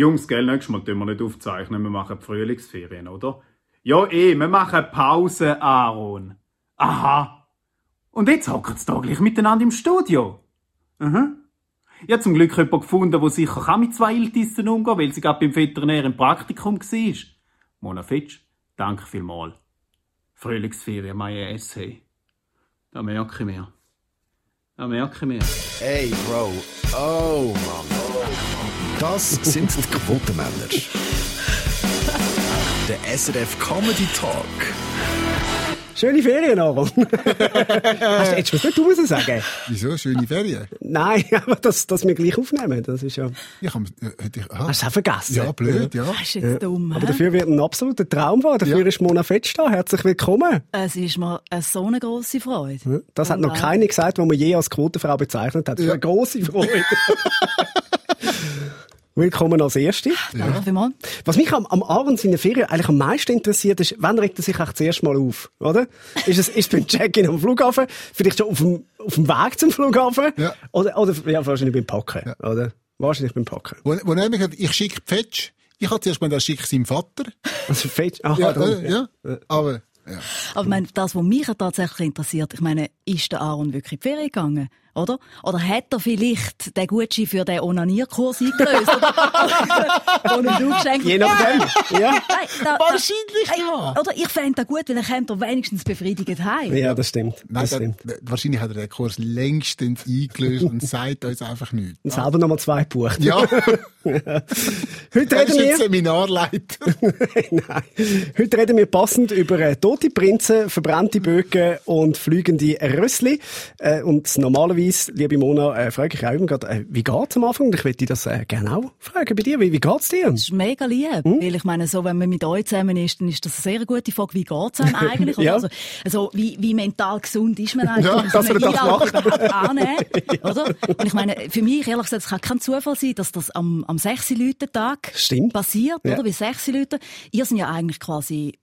Jungs, gell, nächstes Mal tun wir nicht aufzeichnen, wir machen Frühlingsferien, oder? Ja, eh, wir machen Pause, Aaron. Aha. Und jetzt hocken sie da gleich miteinander im Studio. Mhm. Ich habe zum Glück jemanden gefunden, der sicher kann mit zwei Iltissen umgehen weil sie gerade beim Veterinär im Praktikum war. Mona Fitsch, danke vielmals. Frühlingsferien, meine Essay. Da merke ich mir. Da merke ich mir. Hey, Bro. Oh, Mann. Das sind die Quotenmänner. Der SRF Comedy Talk. Schöne Ferien, Aaron. Hast du jetzt was nicht du müssen sagen? Wieso? Schöne Ferien? Nein, aber dass, dass wir gleich aufnehmen, das ist ja... Ich hab, äh, ich, aha. Hast du auch vergessen? Ja, blöd, ja. Das ist jetzt dumm. Aber dafür wird ein absoluter Traum wahr. Dafür Ja. ist Mona Fetsch da. Herzlich willkommen. Es ist mir eine so eine grosse Freude. Das hat noch keine gesagt, die man je als Quotenfrau bezeichnet hat. Das ist eine grosse Freude. Willkommen als Erste. Danke vielmals. Was mich am, am Aaron seiner Ferien eigentlich am meisten interessiert, ist, wann regt er sich eigentlich zuerst mal auf, oder? Ist es, ist es beim Check-in am Flughafen? Vielleicht schon auf dem, auf dem Weg zum Flughafen? Ja. Oder, oder, ja, wahrscheinlich beim Packen, oder? Wahrscheinlich beim Packen. Wo, wo hat, ich schicke die Fetch. Ich hatte zuerst mal, das schicke seinem Vater. Also Fetch, aha, Ja, darum. äh, ja. Aber, ja. Aber ich meine, das, was mich ja tatsächlich interessiert, ich meine, ist der Aaron wirklich in die Ferien gegangen? Oder? Oder hat er vielleicht den Gutschein für den Onanierkurs eingelöst? Oder den du geschenkt Je nachdem, ja. Nein, da, Wahrscheinlich da, ja. Oder ich fände das gut, weil dann kommt er wenigstens befriedigt heim. Ja, das stimmt. Nein, Das stimmt. der, wahrscheinlich hat er den Kurs längstens eingelöst und sagt uns einfach nichts. Und selber nochmal zwei gebucht. Ja, Heute er reden ist wir... Seminarleiter. Nein. Heute reden wir passend über äh, tote Prinzen, verbrannte Bögen und fliegende Rössli. Äh, und normalerweise, liebe Mona, äh, frage ich auch immer gerade, äh, wie geht's am Anfang? Ich möchte das äh, gerne auch fragen bei dir. Wie, wie geht's dir? Das ist mega lieb. Hm? Weil ich meine, so, wenn man mit euch zusammen ist, dann ist das eine sehr gute Frage. Wie geht's einem eigentlich? Ja. Also, also wie, wie mental gesund ist man eigentlich? Ja, um so dass eine man das macht. überhaupt annehmen? Oder? Und ich meine, für mich, ehrlich gesagt, es kann kein Zufall sein, dass das am, am 6 Leute Tag Stimmt. passiert, Ja. oder? Wie 6 Leute. Ihr sind ja eigentlich quasi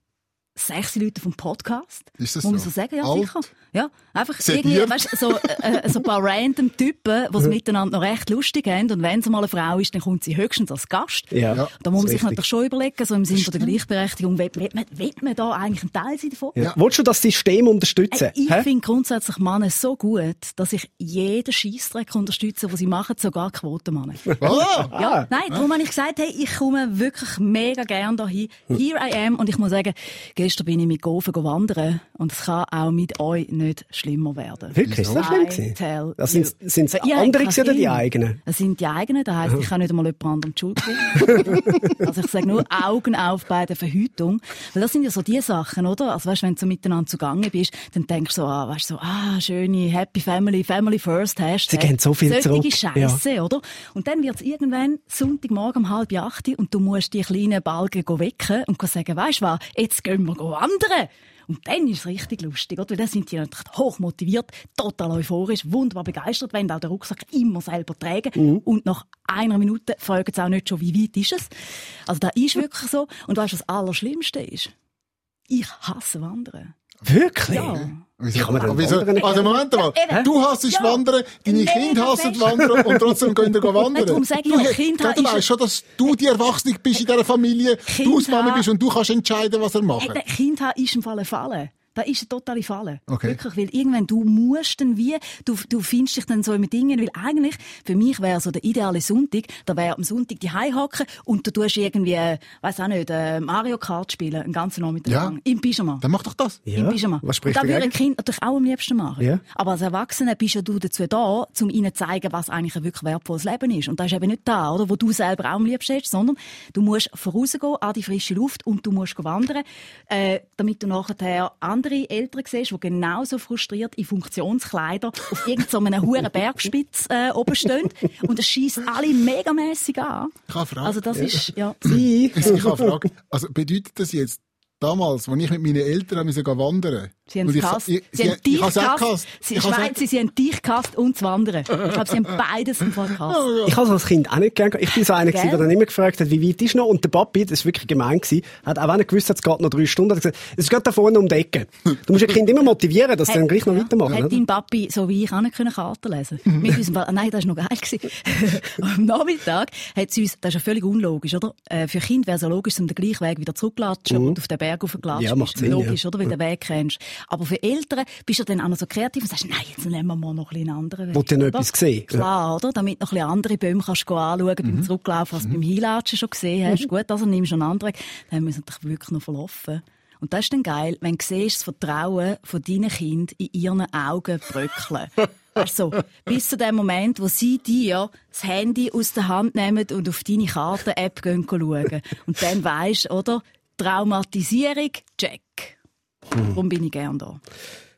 sechs Leute vom Podcast. Ist das Muss man so? so sagen? Ja, Alt? sicher. Ja, einfach Sediert? irgendwie, weißt, so, äh, so ein paar random Typen, die es miteinander noch recht lustig haben. Und wenn es mal eine Frau ist, dann kommt sie höchstens als Gast. Ja, Ja. Da muss man sich ist natürlich schon überlegen, so im Sinne von der Gleichberechtigung, will, will, man, will man da eigentlich ein Teil sein davon? Ja. Willst du das System unterstützen? Ey, Ich finde grundsätzlich Männer so gut, dass ich jeden Scheissdreck unterstütze, was sie machen, sogar Quotenmänner. Ah, Ja, nein, darum habe ich gesagt, hey, ich komme wirklich mega gern dahin. Here I am. Und ich muss sagen, gestern bin ich mit Gofen wandern und es kann auch mit euch nicht schlimmer werden. Wirklich? Ist das schlimm gewesen? Das sind, sind habt andere oder die eigenen? Es sind die eigenen, das heisst, ich kann nicht einmal jemand anderem die Schuld geben. also ich sage nur Augen auf bei der Verhütung. Weil das sind ja so die Sachen, oder? Also weißt, wenn du so miteinander zugange bist, dann denkst du so, ah, weißt so, ah, schöne Happy Family, Family First, Hashtag. Sie gehen so viel Solche zurück. Scheiße, oder? Und dann wird es irgendwann Sonntagmorgen um halb acht und du musst die kleinen Balken wecken und sagen, weißt du was, jetzt gehen wir wandern. Und dann ist es richtig lustig, oder? Weil dann sind die natürlich hoch motiviert, total euphorisch, wunderbar begeistert, wenn auch den Rucksack immer selber tragen. Und nach einer Minute fragen sie auch nicht schon, wie weit ist es. Also das ist wirklich so. Und weißt du, was das Allerschlimmste ist? Ich hasse Wandern. Wirklich? Ja. Wieso? Wie kann man denn Wieso? wandern? Also Moment mal, Eben. du hasst Ja. Wandern, deine Mega Kinder hassen. Wandern und trotzdem gehen ihr wandern. Darum sage ich du, ja, hey, Kinder Du weißt schon, dass du die Erwachsene bist in dieser Familie, du Kinder- die Mama bist und du kannst entscheiden, was er macht. Kind haben ist im Fall eine Falle. Da ist eine totale Falle. Okay. Wirklich, weil irgendwann du musst dann wie, du, du findest dich dann so mit Dingen, weil eigentlich, für mich wäre so der ideale Sonntag, da wäre am Sonntag die hocken und du tust irgendwie, äh, weiß auch nicht, äh, Mario Kart spielen, einen ganzen Nachmittag Ja. lang. Im Pyjama. Dann mach doch das. Ja. Im Pyjama. Was spricht und das würde ein? Kind natürlich auch am liebsten machen. Ja. Aber als Erwachsener bist ja du dazu da, um ihnen zu zeigen, was eigentlich ein wirklich wertvolles Leben ist. Und das ist eben nicht da, oder, wo du selber auch am liebsten hast, sondern du musst vorausgehen an die frische Luft und du musst wandern, äh, damit du nachher andere Eltern siehst, die genauso frustriert in Funktionskleider auf irgendeinem hohen Bergspitz äh, oben stehen. Und es schießt alle megamässig an. Ich habe eine Frage. Also das ist, ja. Ich? Habe eine Frage. Also bedeutet das jetzt, damals, als ich mit meinen Eltern musste wandern Sie haben Und es gehasst. ich- Sie haben dich gehasst. Sie, Schweizer, sie haben dich gehasst und das Wandern. Ich glaube, sie haben beides im Fall gehasst. Ich habe als Kind auch nicht gern gehabt. Ich bin so einer gewesen, der dann immer gefragt hat, wie weit ist noch? Und der Papi, das ist wirklich gemein gewesen, hat auch wenn er gewusst hat, es geht noch drei Stunden, hat gesagt, es ist gerade da vorne um die Ecke. Du musst ein Kind immer motivieren, dass sie dann gleich noch ja. weitermachen, Hat oder? dein Papi, so wie ich, auch nicht können Karten lesen Mit unserem, ah, nein, das war noch geil. gewesen. Am Nachmittag hat sie uns, das ist ja völlig unlogisch, oder? Äh, für Kinder wäre es ja logisch, um den gleichen Weg wieder zurücklatschen, wo du auf den Berg hochgelatscht Ja, macht. Sinn, Logisch, ja. oder? Weil du den Weg kennst. Aber für Eltern bist du dann auch noch so kreativ und sagst, nein, jetzt nehmen wir mal noch einen anderen Weg. Wollt ihr noch etwas sehen? Klar, oder? Damit du noch ein andere Bäume kannst gehen anschauen beim Zurücklaufen, als du beim Hinlatschen schon gesehen hast. Gut, also nimmst du einen anderen Weg. Dann haben wir wirklich noch verlaufen. Und das ist dann geil, wenn du siehst, das Vertrauen von deinen Kindern in ihren Augen bröckeln. Also, bis zu dem Moment, wo sie dir das Handy aus der Hand nehmen und auf deine Karten-App schauen. Und dann weisst, oder? Traumatisierung, check. Darum bin ich gern da.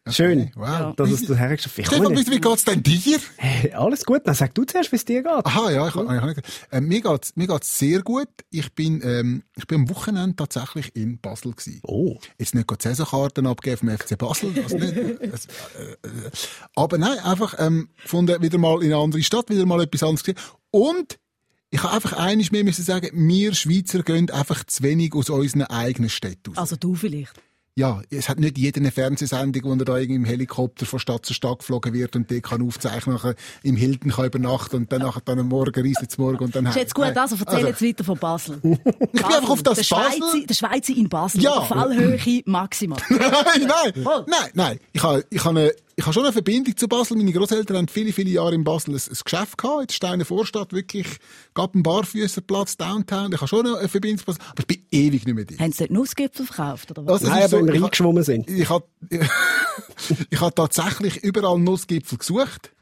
Schön, Wow. dass es du hergestellt hast. Stefan, wie, wie geht's denn dir? Hey, alles gut, dann sag du zuerst, wie es dir geht. Aha, ja, ich, ich, ich, äh, mir geht's, mir geht's sehr gut. Ich bin, ähm, ich bin am Wochenende tatsächlich in Basel gewesen. Oh. Jetzt nicht gerade Saisonkarten abgeben vom FC Basel, das nicht. Das, äh, äh, aber nein, einfach, ähm, gefunden, wieder mal in eine andere Stadt, wieder mal etwas anderes gesehen. Und ich habe einfach eines mehr müssen sagen, wir Schweizer gehen einfach zu wenig aus unseren eigenen Städten raus. Also du vielleicht. Ja, es hat nicht jeder eine Fernsehsendung, wo er da irgendwie im Helikopter von Stadt zu Stadt geflogen wird und der kann aufzeichnen, nachher im Hilton kann übernachten und dann nachher dann am Morgen reisen zum Morgen und dann Ist jetzt gut, also erzähl jetzt weiter von Basel. ich bin einfach auf das der Basel- Schweizer, der Schweizer in Basel. Ja. Fallhöhe maximal. nein, nein, nein, nein. Ich habe, ich habe eine, ich habe schon eine Verbindung zu Basel. Meine Großeltern haben viele, viele Jahre in Basel ein, ein Geschäft gehabt, in der Steiner Vorstadt, wirklich, gab einen Barfüßerplatz, Downtown. Ich habe schon eine Verbindung zu Basel, aber ich bin ewig nicht mehr da. Haben sie dort Nussgipfel verkauft, oder was? Also, Nein, aber so, wenn wir ich, reingeschwommen sind. ich habe, ich habe tatsächlich überall Nussgipfel gesucht,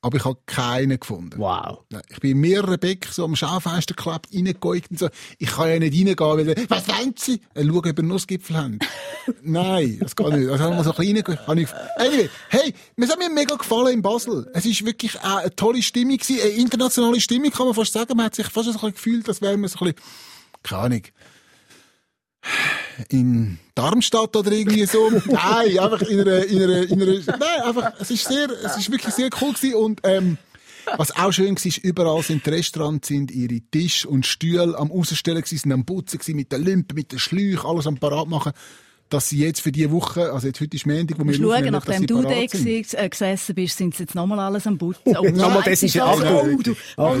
aber ich habe keinen gefunden. Wow. Ich bin in mehreren Becken so am Schaufenster geklebt, reingeguckt und so. Ich kann ja nicht reingehen, weil, was wollen Sie? Äh, Schauen, ob ihr Nussgipfel haben. Nein, das geht nicht. Also haben wir so ein bisschen. Habe ich- Anyway, hey, es hat mir mega gefallen in Basel. Es ist wirklich äh, eine tolle Stimmung gewesen, eine internationale Stimmung, kann man fast sagen. Man hat sich fast so ein bisschen gefühlt, als wäre man so ein bisschen, keine Ahnung, in Darmstadt oder irgendwie so. nein, einfach in einer, in einer, in einer, nein, einfach, es ist sehr, es ist wirklich sehr cool gewesen und, ähm, was auch schön war, ist, überall sind die Restaurants, sind ihre Tisch und Stühle am Ausstellen gewesen, sind am Putzen gewesen, mit den Limpen, mit den Schläuchen, alles am parat machen, dass sie jetzt für diese Woche, also jetzt heute ist Montag, wo wir schauen, aufnehmen, dass nachdem sie du da äh, gesessen bist, sind sie jetzt nochmal alles am Putzen. Oh, Nochmal nein, es ist desinfizieren. alles- Oh, du,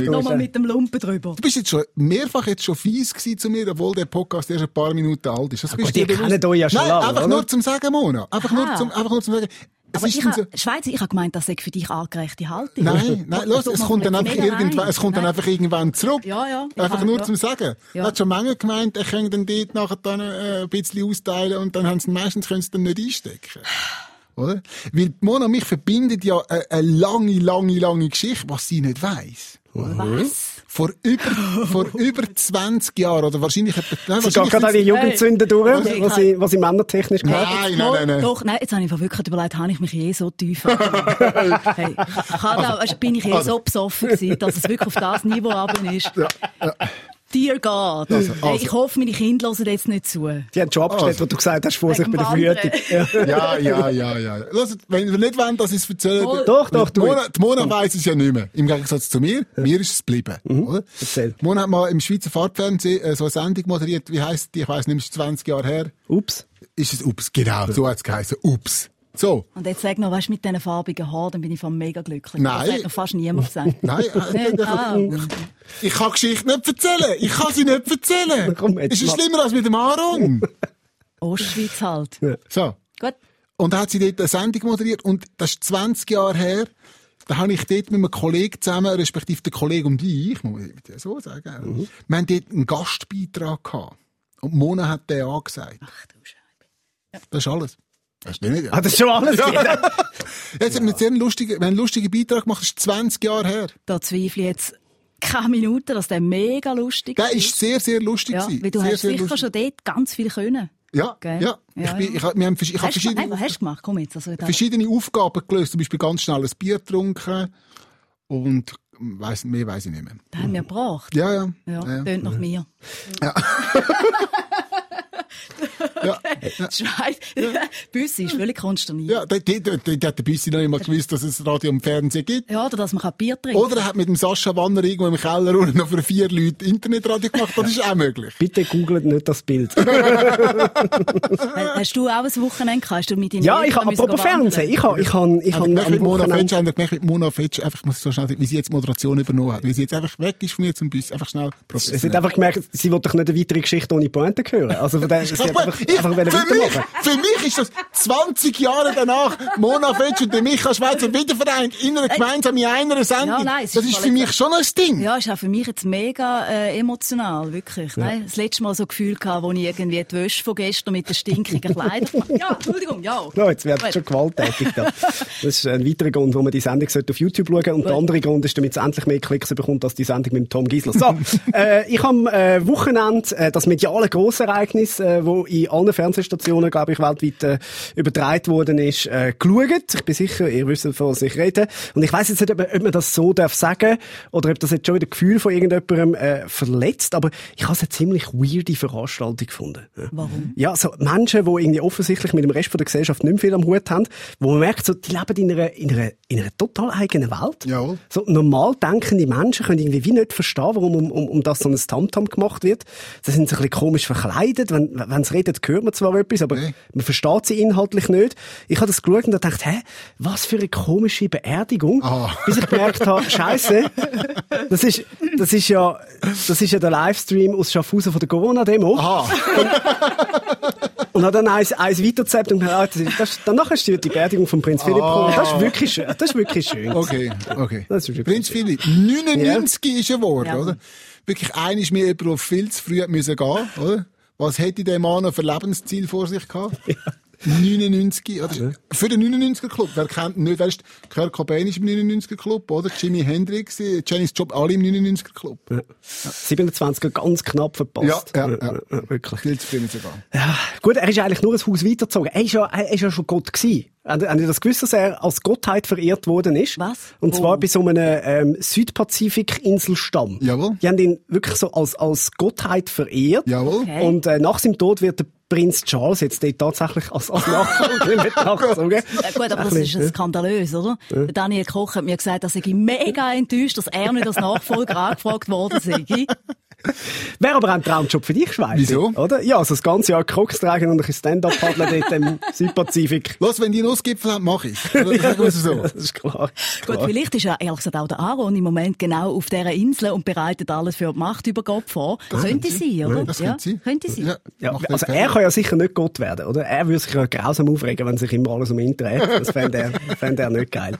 oh, nochmal mit dem Lumpen drüber. Du bist jetzt schon mehrfach jetzt schon fies gewesen zu mir, obwohl der Podcast erst ein paar Minuten alt ist. Das bist gut, dir ihr kennt euch ja schon Nein, lange, einfach oder? nur zum Sagen, Mona. Einfach nur zum, einfach nur zum Sagen. Aber ich dann ha, so, Schweizer, ich habe gemeint, das sei für dich angerechte Haltung. Nein, nein, los, es man kommt dann einfach irgendwann, es kommt dann Nein. einfach irgendwann zurück. Ja, ja. Ich Einfach nur ja. zum Sagen. Ja. Da hat schon Menge gemeint, er könnte dann dort nachher dann äh, ein bisschen austeilen und dann haben sie meistens können sie dann nicht einstecken. Oder? Weil Mona mich verbindet ja eine, eine lange, lange, lange Geschichte, was sie nicht weiss. Was? Vor über, vor über 20 Jahren, oder wahrscheinlich etwa, nein, Sie geht wahrscheinlich gerade eine sind's- Jugendsünde durch, Hey. was sie, was sie männertechnisch gehört. Nein, nein, nein, nein. Doch, nein, jetzt habe ich mir wirklich überlegt, habe ich mich je so tief hey, ich habe da, weißt, bin ich je Also- so besoffen gewesen, dass es wirklich auf das Niveau runter ist. Dear God. Also, also. ich hoffe, meine Kinder hören jetzt nicht zu. Die haben schon abgestellt, Also. wo du gesagt hast, Vorsicht bei der. Verhütung. Ja. Ja, ja, ja, ja. Hört, wenn wir nicht wollen, dass ich es erzähle, Voll. Doch, doch, du. Mona, die Mona weiss es ja nicht mehr. Im Gegensatz zu mir. Mir ist es geblieben. Oder? Erzähl. Die Mona hat mal im Schweizer Fahrtfernsehen äh, so eine Sendung moderiert. Wie heisst die? Ich weiss nicht, ist 20 Jahre her. Ups. Ist es Ups? Genau, so hat es geheißen. Ups. So. Und jetzt sag noch, weißt du, mit diesen farbigen Haaren, dann bin ich von mega glücklich. Nein. Das hat noch fast niemand gesagt. Nein, äh, Ah. ich kann Geschichte nicht erzählen. Ich kann sie nicht erzählen. Komm, ist es mal. schlimmer als mit dem Aaron? Ostschweiz halt. So. Gut. Und da hat sie dort eine Sendung moderiert und das ist 20 Jahre her. Da habe ich dort mit einem Kollegen zusammen, respektive der Kollege und ich, muss ich dir so sagen, wir haben dort einen Gastbeitrag gehabt. Und Mona hat den angesagt. Ach du Scheibe. Das ist alles. Hast du nicht? Hat das schon alles gegeben? Jetzt haben wir einen sehr lustigen, wir haben einen lustigen Beitrag gemacht, das ist 20 Jahre her. Da zweifle ich jetzt keine Minute, dass der mega lustig Der ist sehr, sehr lustig Ja, weil du sehr, hast sehr sicher lustig. schon dort ganz viel können. Ja, Gell? ja. Ja, ich, bin, ja. ich, wir haben, ich habe Hast du, verschiedene, was hast du gemacht? Komm jetzt. Also, verschiedene Aufgaben gelöst. Zum Beispiel ganz schnell ein Bier getrunken und weiss, mehr weiß ich nicht mehr. da haben wir gebracht. Ja, ja. Ja, ja. tönt nach mir. Ja, Das Schweiz. Büssi ist völlig konsterniert. ja, dort, dort, dort hat der Büssi noch nicht mal gewusst, dass es Radio und Fernsehen gibt. Ja, oder dass man Bier trinken Oder er hat mit dem Sascha Wanner irgendwo im Keller unten noch für vier Leute Internetradio gemacht. Das ist auch möglich. Bitte googelt nicht das Bild. kann. Hast du auch ein Wochenende gehabt? Hast du mit ja, ich habe, apropos? Fernsehen, ich habe, ich habe, ich Ich habe mit Mona Fetsch, Wochenende... haben wir gemerkt, mit Mona Fetsch, einfach, ich muss so schnell, wie sie jetzt Moderation übernommen hat, wie sie jetzt einfach weg ist von mir zum Bus, einfach schnell Es hat professionell. einfach gemerkt, sie wollte doch nicht eine weitere Geschichte ohne Pointe hören. Also von sie hat einfach, ich, einfach für, mich, für mich ist das 20 Jahre danach, Mona Fetsch und der Michael Schweizer wiedervereint in einer gemeinsam in einer Sendung. Ja, nein, das ist ist für mich schon ein Ding. Ja, ist auch für mich jetzt mega äh, emotional, wirklich. Nein, das letzte Mal so Gefühl gehabt, wo ich irgendwie die Wäsche von gestern mit den stinkigen Kleidern... ja, Entschuldigung, ja. Ja, jetzt wird es schon gewalttätig da. Das ist ein weiterer Grund, warum man die Sendung sollte auf YouTube schauen Und der andere Grund ist, damit es endlich mehr Klicks bekommt als die Sendung mit Tom Giesler. So, äh, ich habe äh, Wochenende äh, das mediale Grossereignis, äh, wo in allen Fernsehstationen, glaube ich, weltweit äh, übertragen worden ist, äh, geschaut. Ich bin sicher, ihr wisst, von was ich rede. Und ich weiß jetzt nicht, ob, ob man das so darf sagen oder ob das jetzt schon wieder Gefühl von irgendjemandem äh, verletzt, aber ich habe es eine ziemlich weirde Veranstaltung gefunden. Warum? Ja, so Menschen, die irgendwie offensichtlich mit dem Rest von der Gesellschaft nicht mehr viel am Hut haben, wo man merkt, so, die leben in einer, in einer, in einer total eigenen Welt. Jawohl. So normal denkende Menschen können irgendwie wie nicht verstehen, warum um, um, um das so ein Tamtam gemacht wird. Sie sind so ein bisschen komisch verkleidet. Wenn, wenn sie reden, hört man zwar etwas, aber Nee. man versteht sie inhaltlich nicht. Ich habe das geschaut und da gedacht, hä, was für eine komische Beerdigung. Ah. Bis ich gemerkt habe, Scheiße, das ist, das ist ja, das ist ja der Livestream aus Schaffhausen von der Corona-Demo. Und hat dann eins, eins weiterzappt und gesagt, ah, das, danach ist die die Beerdigung von Prinz Philipp gekommen. Das ist wirklich schön. Das ist wirklich schön. Okay, okay. Das ist wirklich Prinz Philipp, 99 ist er geworden, Ja. oder? Wirklich, einer ist mir jemand, der viel zu früh hat müssen gehen, oder? Was hätte der Mann noch für Lebensziel vor sich gehabt? 99, oder? Für den 99er Club. Wer kennt ihn nicht? Wer ist, Kurt Cobain ist im 99er Club, oder? Jimi Hendrix, äh, Janis Job, alle im 99er Club. 27 ganz knapp verpasst. Ja, ja, ja. Wirklich. Viel zu müssen gehen. Ja, gut, er ist eigentlich nur ein Haus weitergezogen. Er ist ja, er ist ja schon Gott gewesen. Habt ihr das gewusst, dass er als Gottheit verehrt worden ist? Was? Und zwar bei so einem ähm, Südpazifik-Inselstamm. Jawohl. Die haben ihn wirklich so als, als Gottheit verehrt. Jawohl. Okay. Und äh, nach seinem Tod wird der Prinz Charles jetzt dort tatsächlich als, als Nachfolger mit nachgezogen. Ja, gut, aber das ist ja skandalös, oder? Der Daniel Koch hat mir gesagt, dass ich mega enttäuscht, dass er nicht als Nachfolger angefragt worden sei. Wäre aber auch ein Traumjob für dich, Schweiz. Wieso? Oder? Ja, also das ganze Jahr Crocs tragen und ein bisschen Stand-up paddeln dort im Südpazifik. Los, wenn die einen Nussgipfel haben, mach ich. Sagen wir es so. Das ist klar. Gut, klar. vielleicht ist ja ehrlich gesagt auch der Aaron im Moment genau auf dieser Insel und bereitet alles für die Machtübergabe vor. könnte sein, oder? Das ja, könnte sein. Könnte sein. Ja, Ja, macht also er kann ja sicher nicht Gott werden, oder? Er würde sich ja grausam aufregen, wenn sich immer alles um ihn dreht. Das fände er, fände er nicht geil.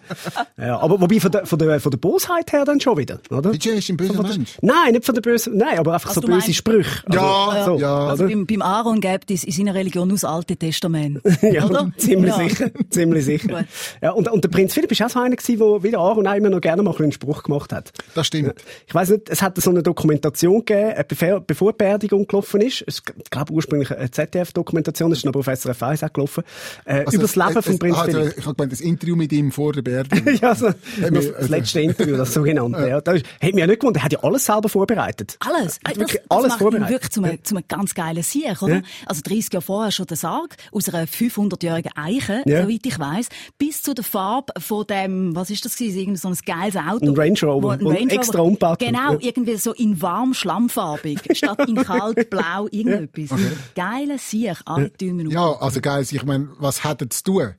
Ja, aber wobei von der, von der, von der Bosheit her dann schon wieder, oder? DJ ist ein böser Mensch. Nein, nicht von der bösen, nein, aber einfach Also so böse meinst- Sprüche. Also, Ja, so, ja. Also beim, beim Aaron gibt es in seiner Religion aus Alte Testament. Ja, oder? ziemlich Ja. sicher, ziemlich sicher. Ja, und, und der Prinz Philipp ist auch so einer gewesen, der wieder Aaron auch immer noch gerne mal einen Spruch gemacht hat. Das stimmt. Ich weiß nicht, es hat so eine Dokumentation gegeben, äh, bevor, bevor die Beerdigung gelaufen ist. Es, ich glaube ursprünglich eine ZDF-Dokumentation, das ist noch SRF 1 auch gelaufen. Äh, über das Leben äh, von Prinz ah, Philipp. Ich habe gemeint, das Interview mit ihm vor der Beerdigung. ja, so, wir- das letzte Interview, das sogenannte. Ja, das ist- hat mich ja nicht gewundert, er hat ja alles selber vorbereitet. Alles. Hat Das, wirklich das alles macht ihn wirklich zu einem, zu einem ganz geilen Sieg, oder? Ja. Also 30 Jahre vorher schon der Sarg aus einer 500-jährigen Eiche, Ja. soweit ich weiss, bis zu der Farbe von dem, was ist das gewesen? Irgend so ein geiles Auto. Ein Range Rover, Wo- ein Range extra Rover. umgebaut. Genau, Ja. irgendwie so in warm schlammfarbig, statt in kalt, blau, irgendetwas. Geiler Sieg, alle auf. Ja, also geil, ich meine, was hat er zu tun?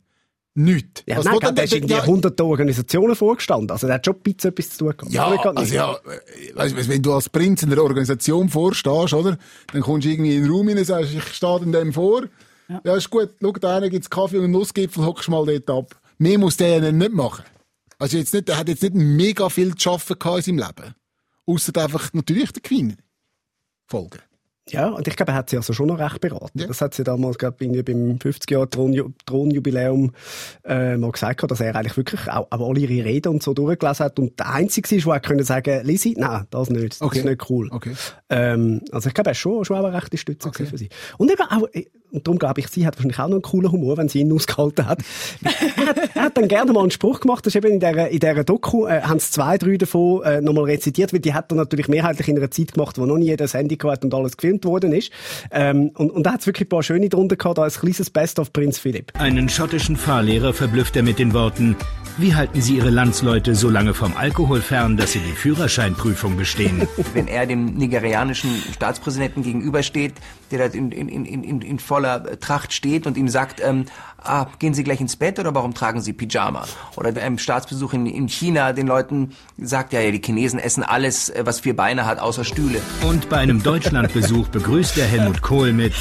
Nichts. Ja, was nein, der, der ist irgendwie ja, hunderte Organisationen vorgestanden. Also der hat schon ein bisschen etwas zu tun gehabt. ja, Aber ich kann also nicht. ja, äh, weißt, du, wenn du als Prinz in einer Organisation vorstehst, oder? Dann kommst du irgendwie in den Raum rein und sagst, ich stehe in dem vor. Ja, ist gut, schau, da einen gibt's Kaffee und einen Nussgipfel, hockst mal dort ab. Mehr muss der ja nicht machen. Also jetzt nicht, der hat jetzt nicht mega viel zu schaffen gehabt in seinem Leben. Ausser einfach natürlich der Queen. Folgen. Ja, und ich glaube, er hat sie also schon noch recht beraten. Ja. Das hat sie damals, glaube ich, beim 50 Jahr Thronju Thronjubiläum äh, mal gesagt, dass er eigentlich wirklich auch, auch alle ihre Reden und so durchgelesen hat und der Einzige ist, der auch können sagen, Lisi, nein, das nicht, das Okay. ist nicht cool. Okay. Ähm, also ich glaube, er ist schon, schon auch eine rechte Stütze Okay. für sie. Und eben auch, äh, und darum glaube ich, sie hat wahrscheinlich auch noch einen coolen Humor, wenn sie ihn ausgehalten hat. er, hat er hat dann gerne mal einen Spruch gemacht, das ist eben in dieser, in dieser Doku, äh, haben es zwei, drei davon äh, nochmal rezitiert, weil die hat er natürlich mehrheitlich in einer Zeit gemacht, wo noch nie jeder Handy gehabt und alles gefilmt worden ist. Ähm, und, und da hat es wirklich ein paar schöne drunter gehabt, als kleines Best of Prinz Philipp. Einen schottischen Fahrlehrer verblüfft er mit den Worten, wie halten Sie Ihre Landsleute so lange vom Alkohol fern, dass sie die Führerscheinprüfung bestehen? wenn er dem nigerianischen Staatspräsidenten gegenübersteht, der da in, in, in, in, voller Tracht steht und ihm sagt, ähm, ah, gehen Sie gleich ins Bett oder warum tragen Sie Pyjama? Oder bei einem Staatsbesuch in, in China den Leuten sagt, ja, ja, die Chinesen essen alles, äh, was vier Beine hat, außer Stühle. Und bei einem Deutschlandbesuch begrüßt er Helmut Kohl mit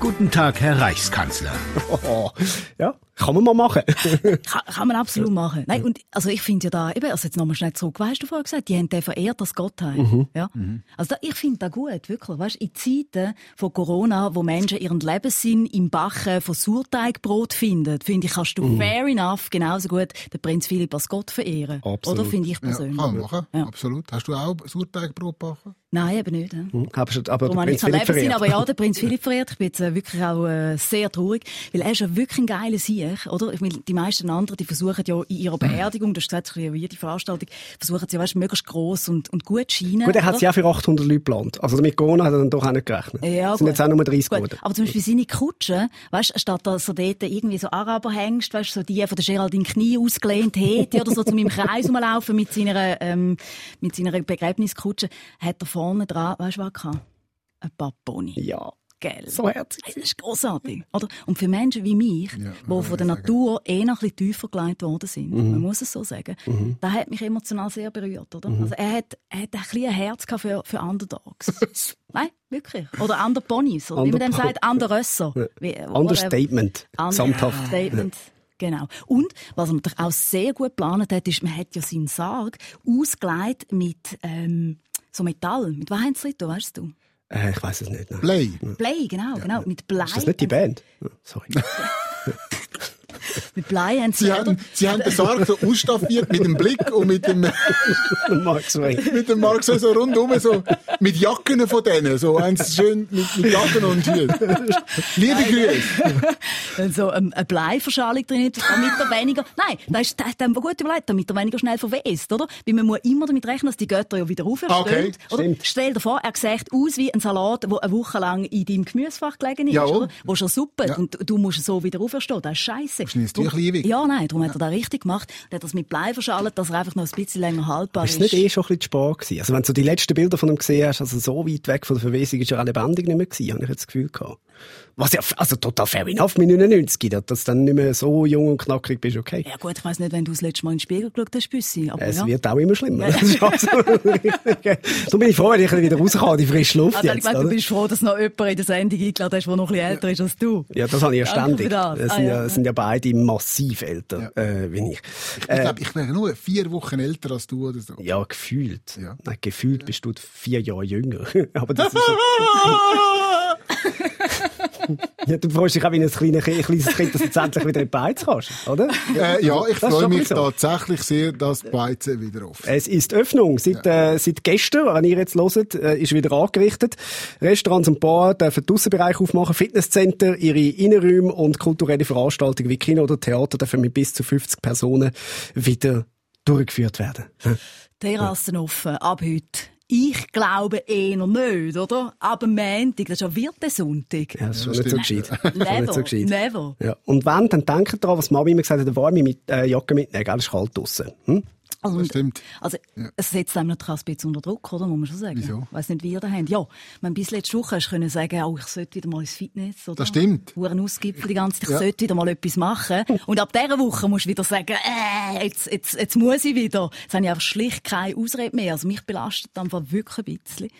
Guten Tag, Herr Reichskanzler. Oh, ja, kann man mal machen. Kann, kann man absolut machen. Nein, und, also ich finde ja da, eben, also jetzt nochmal schnell zurück, weißt du vorher gesagt, die haben den verehrt als Gottheit. Ja? Also da, ich finde das gut, wirklich, weißt in Zeiten von Corona, wo Menschen ihren Lebenssinn im Backen von Sauerteigbrot finden, finde ich, kannst du fair enough genauso gut den Prinz Philipp als Gott verehren. Absolut. Oder finde ich Ja, persönlich. kann man machen. Ja. Absolut. Hast du auch Sauerteigbrot gebacken? Nein, eben nicht. Ja. aber schon- aber Darum Prinz Philipp verehrt. aber ja, der Prinz Philipp verehrt. Ich bin jetzt äh, wirklich auch äh, sehr traurig, weil er ist ja wirklich ein geiler Sieg, oder? Ich meine, die meisten anderen, die versuchen ja in ihrer Beerdigung, das ist gesagt, wie jede Veranstaltung, versuchen sie ja, weißt, möglichst gross und, und gut zu scheinen. Gut, er hat es ja für 800 Leute geplant. Also mit Corona hat er dann doch auch nicht gerechnet. Ja, es sind gut. jetzt auch nur 30 Gut. geworden. Aber zum Beispiel seine Kutsche, weißt, statt dass er dort irgendwie so Araber hängst, weißt, so die von der Geraldine Knie ausgelehnt hätte oder so zu meinem Kreis rumlaufen mit seiner, ähm, mit seiner Begräbniskutsche, hat er vorne dran, weißt du was gehabt? Ein Papponi. Ja. Gell. So herzig. Das ist grossartig, oder? Und für Menschen wie mich, Ja, die von der sagen. Natur eh noch ein bisschen tiefer gelegt worden sind, Mhm. man muss es so sagen, das hat mich emotional sehr berührt, oder? Mhm. Also er hat, er hat ein bisschen ein Herz gehabt für, für Underdogs. Nein, wirklich. Oder andere Ponys, oder wie man dem Under- sagt, andere Rösser. Understatement. Samthaft. Understatement. Genau. Und, was er natürlich auch sehr gut geplant hat, ist, man hat ja seinen Sarg ausgelegt mit, ähm, so Metall. Mit was haben sie drin, weißt du? Äh, ich weiß es nicht. Nein. Play. Blei, genau, genau. Mit Blei. Ist das nicht die Band? Ja, Sorry. Mit Blei haben sie, Sie haben, Sie haben den Sarg so ausstaffiert mit dem Blick und mit dem, Max Sway. mit dem Mark so, so rundum, so, mit Jacken von denen, so eins schön mit, mit Jacken und hier. Liebe Grüße. Wenn so ähm, eine Bleiverschalung drin ist, damit er weniger, nein, das ist, das, das haben wir gut überlegt, damit er weniger schnell verwest, oder? Weil man muss immer damit rechnen, dass die Götter ja wieder auferstehen. Okay, oder? stimmt. Stell dir vor, er sieht aus wie ein Salat, der eine Woche lang in deinem Gemüsefach gelegen ist, Jawohl. oder? Wo schon Suppe, Ja. und du musst so wieder auferstehen. Das ist scheiße. Die Tüchli ewig. Ja, nein, darum hat er das richtig gemacht. Er hat das mit Blei verschallt, dass er einfach noch ein bisschen länger haltbar Ist ist. nicht eh schon ein bisschen zu spät gewesen? Also wenn du die letzten Bilder von ihm gesehen hast, also so weit weg von der Verwesung ist er auch lebendig nicht mehr gewesen, habe ich jetzt das Gefühl gehabt. Was ja, also total fair enough mit 99, dass du dann nicht mehr so jung und knackig bist, okay. Ja gut, ich weiss nicht, wenn du das letzte Mal in den Spiegel geschaut hast, Büssi, aber Es ja. wird auch immer schlimmer. Das ist also, so bin ich froh, wenn ich wieder rauskomme, die frische Luft Also, ich jetzt. meine, du bist froh, dass noch jemand in der Sendung eingeladen hast, der noch ein bisschen älter ist als du. Ja, das habe ich ja ständig. das. Es Ah, sind, ja. ja, sind ja beide massiv älter, äh, wie ich. Ich Äh, glaube, ich wäre nur vier Wochen älter als du oder so. ja, gefühlt. Ja. Nein, gefühlt bist du vier Jahre jünger. Aber das ist ja, du freust dich auch wie ein kleines Kind, kleines Kind dass du jetzt endlich wieder in die Beiz kannst, oder? Äh, ja, ich freue mich so. tatsächlich sehr, dass die Beize wieder offen Es ist Öffnung. Seit, äh, seit gestern, wenn ihr jetzt hört, äh, ist wieder angerichtet. Restaurants und Bar dürfen den Aussenbereich aufmachen, Fitnesscenter, ihre Innenräume und kulturelle Veranstaltungen wie Kino oder Theater dürfen mit bis zu 50 Personen wieder durchgeführt werden. Terrassen offen, ab heute. Ich glaube eher nicht, oder? Ab dem Montag, das ist ja Wirtesonntag. Ja, das ist schon nicht so gescheit. Das ist schon Never, nicht so gescheit. never. Ja. Und wenn, dann denkt daran, was Mami immer gesagt hat, eine warme mit, äh, Jacke mitnehmen, gell? Es ist kalt draussen. Hm? Also, Das stimmt. Also, es setzt einem natürlich auch ein bisschen unter Druck, oder? Muss man schon sagen. Wieso? Weiss nicht, wie ihr da habt. Ja, man bis letzte Woche hast können sagen, oh, ich sollte wieder mal ins Fitness, oder? Das stimmt. Huren ausgipfel die ganze Zeit, ich Ja. sollte wieder mal etwas machen. Und ab dieser Woche musst du wieder sagen, äh, jetzt, jetzt, jetzt muss ich wieder. Jetzt habe ich einfach schlicht keine Ausrede mehr. Also mich belastet dann einfach wirklich ein bisschen.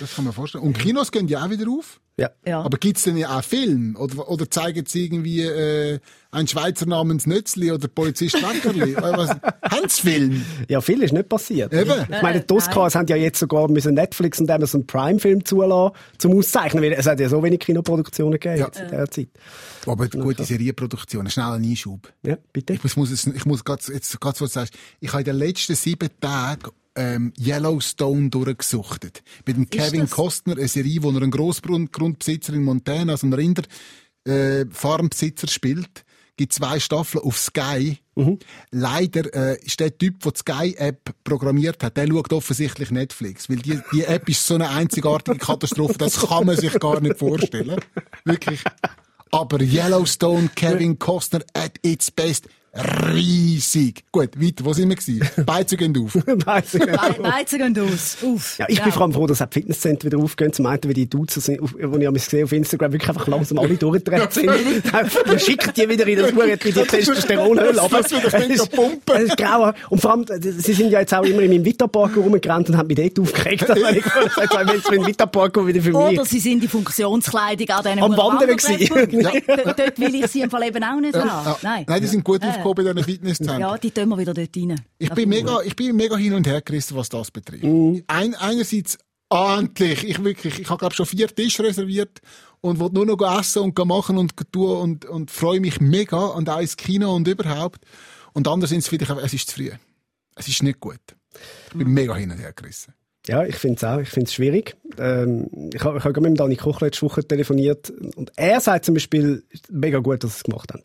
Das kann man vorstellen. Und Kinos gehen ja auch wieder auf. Ja. Ja. Aber gibt's denn ja auch Film? Oder, oder zeigen sie irgendwie äh, ein Schweizer namens Nötzli oder Polizist Weckerli? Was- Haben sie Film? Ja, viel ist nicht passiert. Eben. Ich meine, die Oscars haben ja jetzt sogar müssen Netflix und Amazon Prime Film zulassen, zum Auszeichnen, weil es hat ja so wenig Kinoproduktionen gegeben Ja. jetzt in dieser Zeit. Aber gute Serienproduktion, schnell ein Einschub. Ja, bitte. Ich muss, muss es, ich muss grad, jetzt gerade was du sagst. Ich habe in den letzten sieben Tagen ähm, Yellowstone durchgesuchtet. Mit dem Kevin? Costner, eine Serie, wo er ein Grossgrundbesitzer in Montana, also ein Rinder, äh, Farmbesitzer spielt. Gibt zwei Staffeln auf Sky. Leider äh, ist der Typ, der die Sky-App programmiert hat, der schaut offensichtlich Netflix. Weil die, die App ist so eine einzigartige Katastrophe, das kann man sich gar nicht vorstellen. Wirklich. Aber Yellowstone, Kevin Costner at its best. Riesig. Gut, weiter. Wo sind wir gewesen? Beizen gehen auf. Weiss ich. Be- Beizen gehen aus. Uff. Ja, ich bin vor allem froh, dass auch die Fitnesszentren wieder aufgehen. Zum einen, weil die Dudes, sind, auf- die ich einmal gesehen auf Instagram, wirklich einfach langsam alle durchgedreht sind. Dann schicken die wieder in das Uhr, in die Testosteronhöhle. Aber Das ist- pumpen. das ist grauer. Und vor allem, sie sind ja jetzt auch immer in meinem Vita-Park rumgerannt und haben mich dort aufgeregt. Also, ich gesagt, ich will jetzt in den Vita-Park wieder für mich. Oder sie sind die Funktionskleidung an diesen Am Wandern gewesen. Dort, will ich sie im Fall eben auch nicht haben. Ja. Nein. Nein, die sind gut Äh. Aufgehoben in diesen Fitnesszentren. Ja, die tun wir wieder dort rein. Ich bin mega, ich bin mega hin und her gerissen, was das betrifft. Ein, einerseits endlich, ich wirklich, ich habe glaube schon vier Tische reserviert und will nur noch essen und machen und tun und, und freue mich mega und auch ins Kino und überhaupt. Und andererseits finde ich, es ist zu früh. Es ist nicht gut. Ich bin mega hin und her gerissen. Ja, ich finde es auch. Ich finde es schwierig. Ähm, ich habe ich hab gerade mit dem Dani Koch letzte Woche telefoniert und er sagt zum Beispiel, mega gut, dass sie es gemacht haben.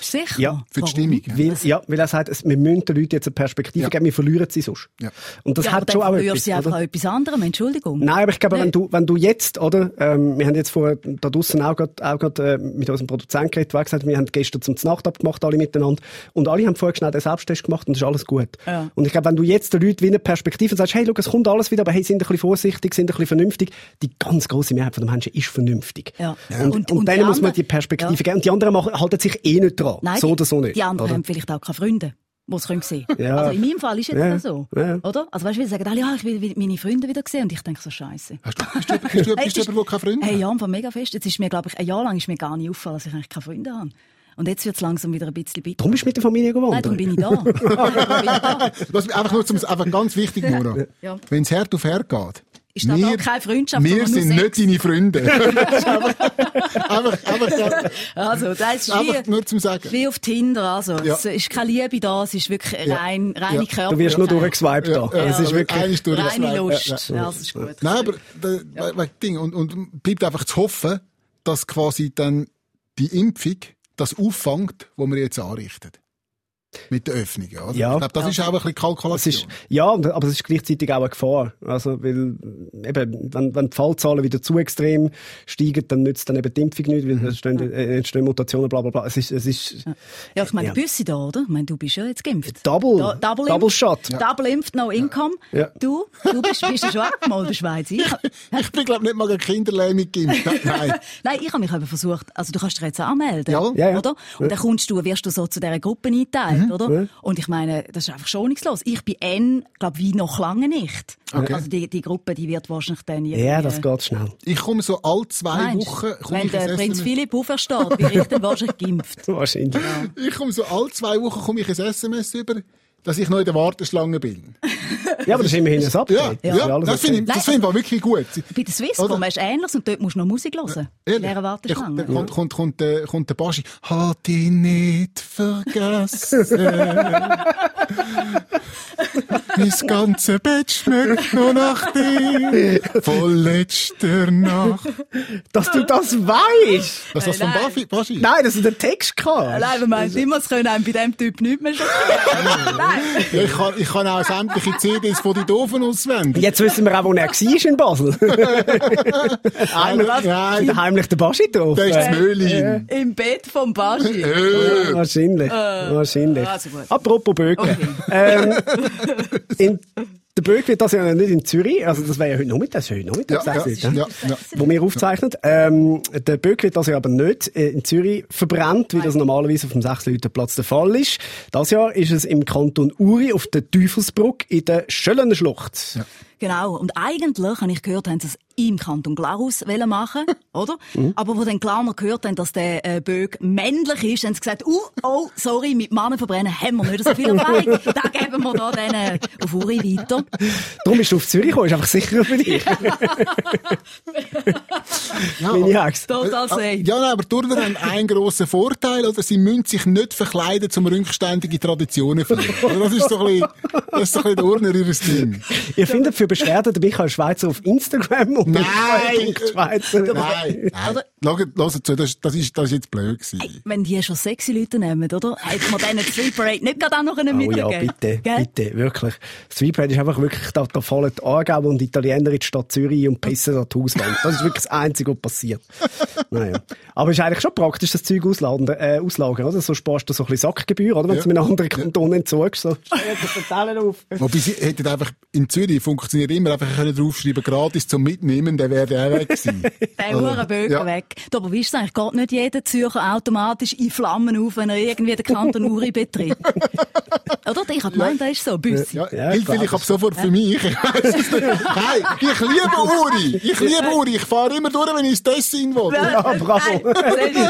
Sicher? Ja, Für die? Stimmung. ja. Weil, ja, weil er sagt, es, wir müssen den Leuten jetzt eine Perspektive Ja. geben, wir verlieren sie sonst. Ja. Und das ja, aber hat schon dann auch etwas. sie einfach an etwas anderem. Entschuldigung. Nein, aber ich glaube, wenn du, wenn du jetzt, oder, ähm, wir haben jetzt vorher da draussen auch gerade, auch gerade äh, mit unserem Produzenten geredet, der gesagt hat, wir haben gestern zum Znacht abgemacht, alle miteinander, und alle haben vorher schnell den Selbsttest gemacht und das ist alles gut. Ja. Und ich glaube, wenn du jetzt den Leuten wie eine Perspektive sagst, hey, schau, es kommt alles wieder, aber hey, sind ein bisschen vorsichtig, sind ein bisschen vernünftig, die ganz große Mehrheit von den Menschen ist vernünftig. Ja. Und, Und- und, und denen muss man die Perspektive Ja. geben. Und die anderen machen, halten sich eh nicht dran. Nein, so die- oder so nicht. Die anderen oder? haben vielleicht auch keine Freunde, die es können sehen Ja. Also in meinem Fall ist jetzt Ja. so. Ja. Oder? Also weißt du, sagen alle, ja, ich will wieder meine Freunde wieder sehen. Und ich denke so, scheiße. Hast du, bist du, bist du, bist es jemand, der keine Freunde Hey, ja, einfach mega fest. Jetzt ist mir, glaube ich, ein Jahr lang ist mir gar nicht aufgefallen, dass ich eigentlich keine Freunde habe. Und jetzt wird es langsam wieder ein bisschen bitter. Darum bist du mit der Familie Nein, gewandert. darum bin ich da. Darum bin ich da. Ist einfach nur zum, einfach ganz wichtig, Nora. Ja. Wenn es Herd auf Herd geht. Ist da gar keine Freundschaft, Wir sind Sex. nicht deine Freunde. einfach, einfach, Also, das ist einfach wie, nur zum Sagen. wie auf Tinder. Also, Ja. es ist keine Liebe da, es ist wirklich rein, reine Ja. Körper. Du wirst nur durchgeswiped da. Ja, Das ist aber wirklich... Reine. Lust. Ja, Ja, ja. das ist gut. Nein, aber ja. Ding. Und, und bleibt einfach zu hoffen, dass quasi dann die Impfung das auffängt, was wir jetzt anrichten. Mit der Öffnung. Oder? Ja. Ich glaube, das ist auch ein bisschen Kalkulation. ist, ja, aber es ist gleichzeitig auch eine Gefahr. Also, weil, eben, wenn, wenn die Fallzahlen wieder zu extrem steigen, dann nützt dann eben die Impfung nicht, weil es entstehen, äh, entstehen Mutationen, bla, bla, bla. Es ist, es ist Ja, ich meine, Ja. du bist da, oder? Ich meine, du bist ja jetzt geimpft. Double, Da- Double, Double impft. Shot. Double impft, no income. Ja. Du, du bist, bist ja schon abgemalt in der Schweiz. Ich, Ich bin, glaube nicht mal ein Kinderlähmung geimpft. Nein. nein, ich habe mich eben versucht, also du kannst dich jetzt anmelden, Ja. Ja, ja. oder? Und dann kommst du, wirst du so zu dieser Gruppe eingeteilt, oder? Und ich meine, das ist einfach schonungslos. Ich bin N, glaube wie noch lange nicht. Okay. Also die, die Gruppe, die wird wahrscheinlich dann ja, irgendwie- das geht schnell. Ich komme so alle zwei Meinst? Wochen, Wenn der Prinz SMS. Philipp aufersteht, bin ich dann wahrscheinlich geimpft. Wahrscheinlich. Ich komme so alle zwei Wochen komme ich ein SMS über, dass ich noch in der Warteschlange bin. Ja, aber das ist immerhin ein Update. Ja, Das ist ja, alles das finde ich, das finde ich wirklich gut. Bei der Swisscom Oder? hast du Ähnliches und dort musst du noch Musik hören. Ehrlich? Leere Da Warteschlange. kommt, kommt, kommt, der, kommt der Baschi. Hat dich nicht vergessen. mein ganzes Bett schmeckt nur nach dir. Von letzter Nacht. Dass du das weißt! Was ist das von Nein. Baschi? Nein, dass du den Text kannst. Nein, man meint immer, es können einem bei diesem Typ nicht mehr schockieren. Nein. Ja, ich, kann, ich kann auch sämtliche CDs von den Doofen auswendig. Jetzt wissen wir auch, wo er war in Basel. heimlich, Nein. heimlich der Baschi drauf. Der ist das Möhlin. Im Bett vom Baschi. Äh. Wahrscheinlich. Wahrscheinlich. also gut. Apropos Bögen. Ähm, in, der Bög wird das ja nicht in Zürich, also das wäre ja heute Nachmittag, das ist ja heute Nachmittag, Ja, ja, Leute, ja, ja. wo wir aufzeichnen. Ähm, der Böck wird das ja aber nicht äh, in Zürich verbrannt, wie das normalerweise auf dem 6 Platz der Fall ist. Das Jahr ist es im Kanton Uri auf der Teufelsbrücke in der Schöllener Schlucht. Genau. Und eigentlich, habe ich gehört, haben sie es im Kanton Glarus wollen machen, oder? Aber wo dann Glaner gehört haben, dass der äh, Bög männlich ist, haben sie gesagt, uh, oh, sorry, mit Mannen verbrennen haben wir nicht so viel Erfahrung. da geben wir da dann äh, auf Uri weiter. Darum bist du auf Zürich gekommen, ist einfach sicherer für dich. Ja, Meine Hex. Total Ah, safe. Ja, nein, aber Turner haben einen grossen Vorteil, oder? Sie müssen sich nicht verkleiden, um rückständige Traditionen zu führen. Oder? Das ist so ein bisschen, das ist so ein bisschen der Urner ihres Ding. Ihr findet für Beschwerden den Michael Schweizer auf Instagram und Nein! Schweizer. Nein, nein. Schaut, hört zu, das, das, ist, das ist jetzt blöd gewesen. Wenn die schon sexy Leute nehmen, oder? Hätte man denen Street Parade nicht gerade auch noch einen Oh ja, bitte, Gell? bitte, wirklich. Street Parade ist einfach wirklich, da, da fallen die Aargauer und die Italiener in die Stadt Zürich und pissen an die Hauswand. Das ist wirklich das Einzige, was passiert. naja. Aber es ist eigentlich schon praktisch, das Zeug auslagern, äh, auslagern oder? So sparst du so ein bisschen Sackgebühr, oder? Wenn du Ja. es mit einem anderen Kanton entzugst, so, stell das Verteilen auf. Wobei sie hätten einfach, in Zürich funktioniert immer einfach können draufschreiben, gratis zum Mitnehmen, der wäre auch weg gewesen. Der Hurenbögen Ja. weg. Du, Aber weißt du eigentlich, geht nicht jeder Zürcher automatisch in Flammen auf, wenn er irgendwie den Kanton Uri betritt? Oder? Ich habe gemeint, das ist so, Büssi. Ja, Ja, hilf klar. vielleicht ab sofort für mich. Ich. Hey, ich liebe Uri. Ich liebe Uri. Ich fahre immer durch, wenn ich ins Tessin will. Ja, bravo.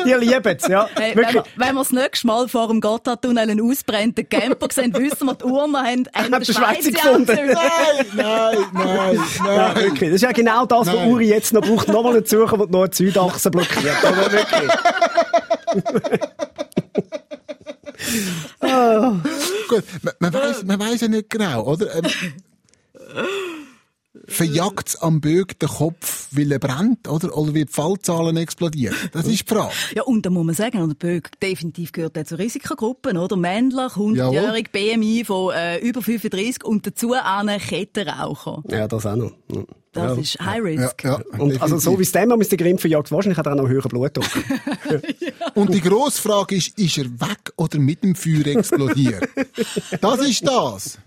Die lieben es, ja. Hey, wenn, wir, wenn wir das nächste Mal vor dem Gotthardtunnel einen ausbrennten Camper sehen, wissen wir, die Urner haben, ihr Schweizer gefunden? Nein, nein, nein, Ja, nein. wirklich. Das ist ja genau das, was Nein. Uri jetzt noch braucht. Nochmal einen Sucher, der noch eine Südachse blockiert. Aber wirklich. Gut, man, man weiss, man weiss ja nicht genau, oder? Ähm, Verjagt's am Bög den Kopf, weil er brennt, oder? Oder wie die Fallzahlen explodieren? Das ist die Frage. Ja, und da muss man sagen, der Böck definitiv gehört er zur Risikogruppe, oder? Männlich, 100-jährig, BMI von äh, über 35 und dazu einen Kettenraucher. Ja, das auch noch. Ja. Das ja. ist High Ja, Risk. ja, Und also so wie es dem ist der Grimm verjagt, wahrscheinlich hat er auch noch einen höheren Blutdruck. Und die grosse Frage ist, ist er weg oder mit dem Feuer explodiert? Das ist das.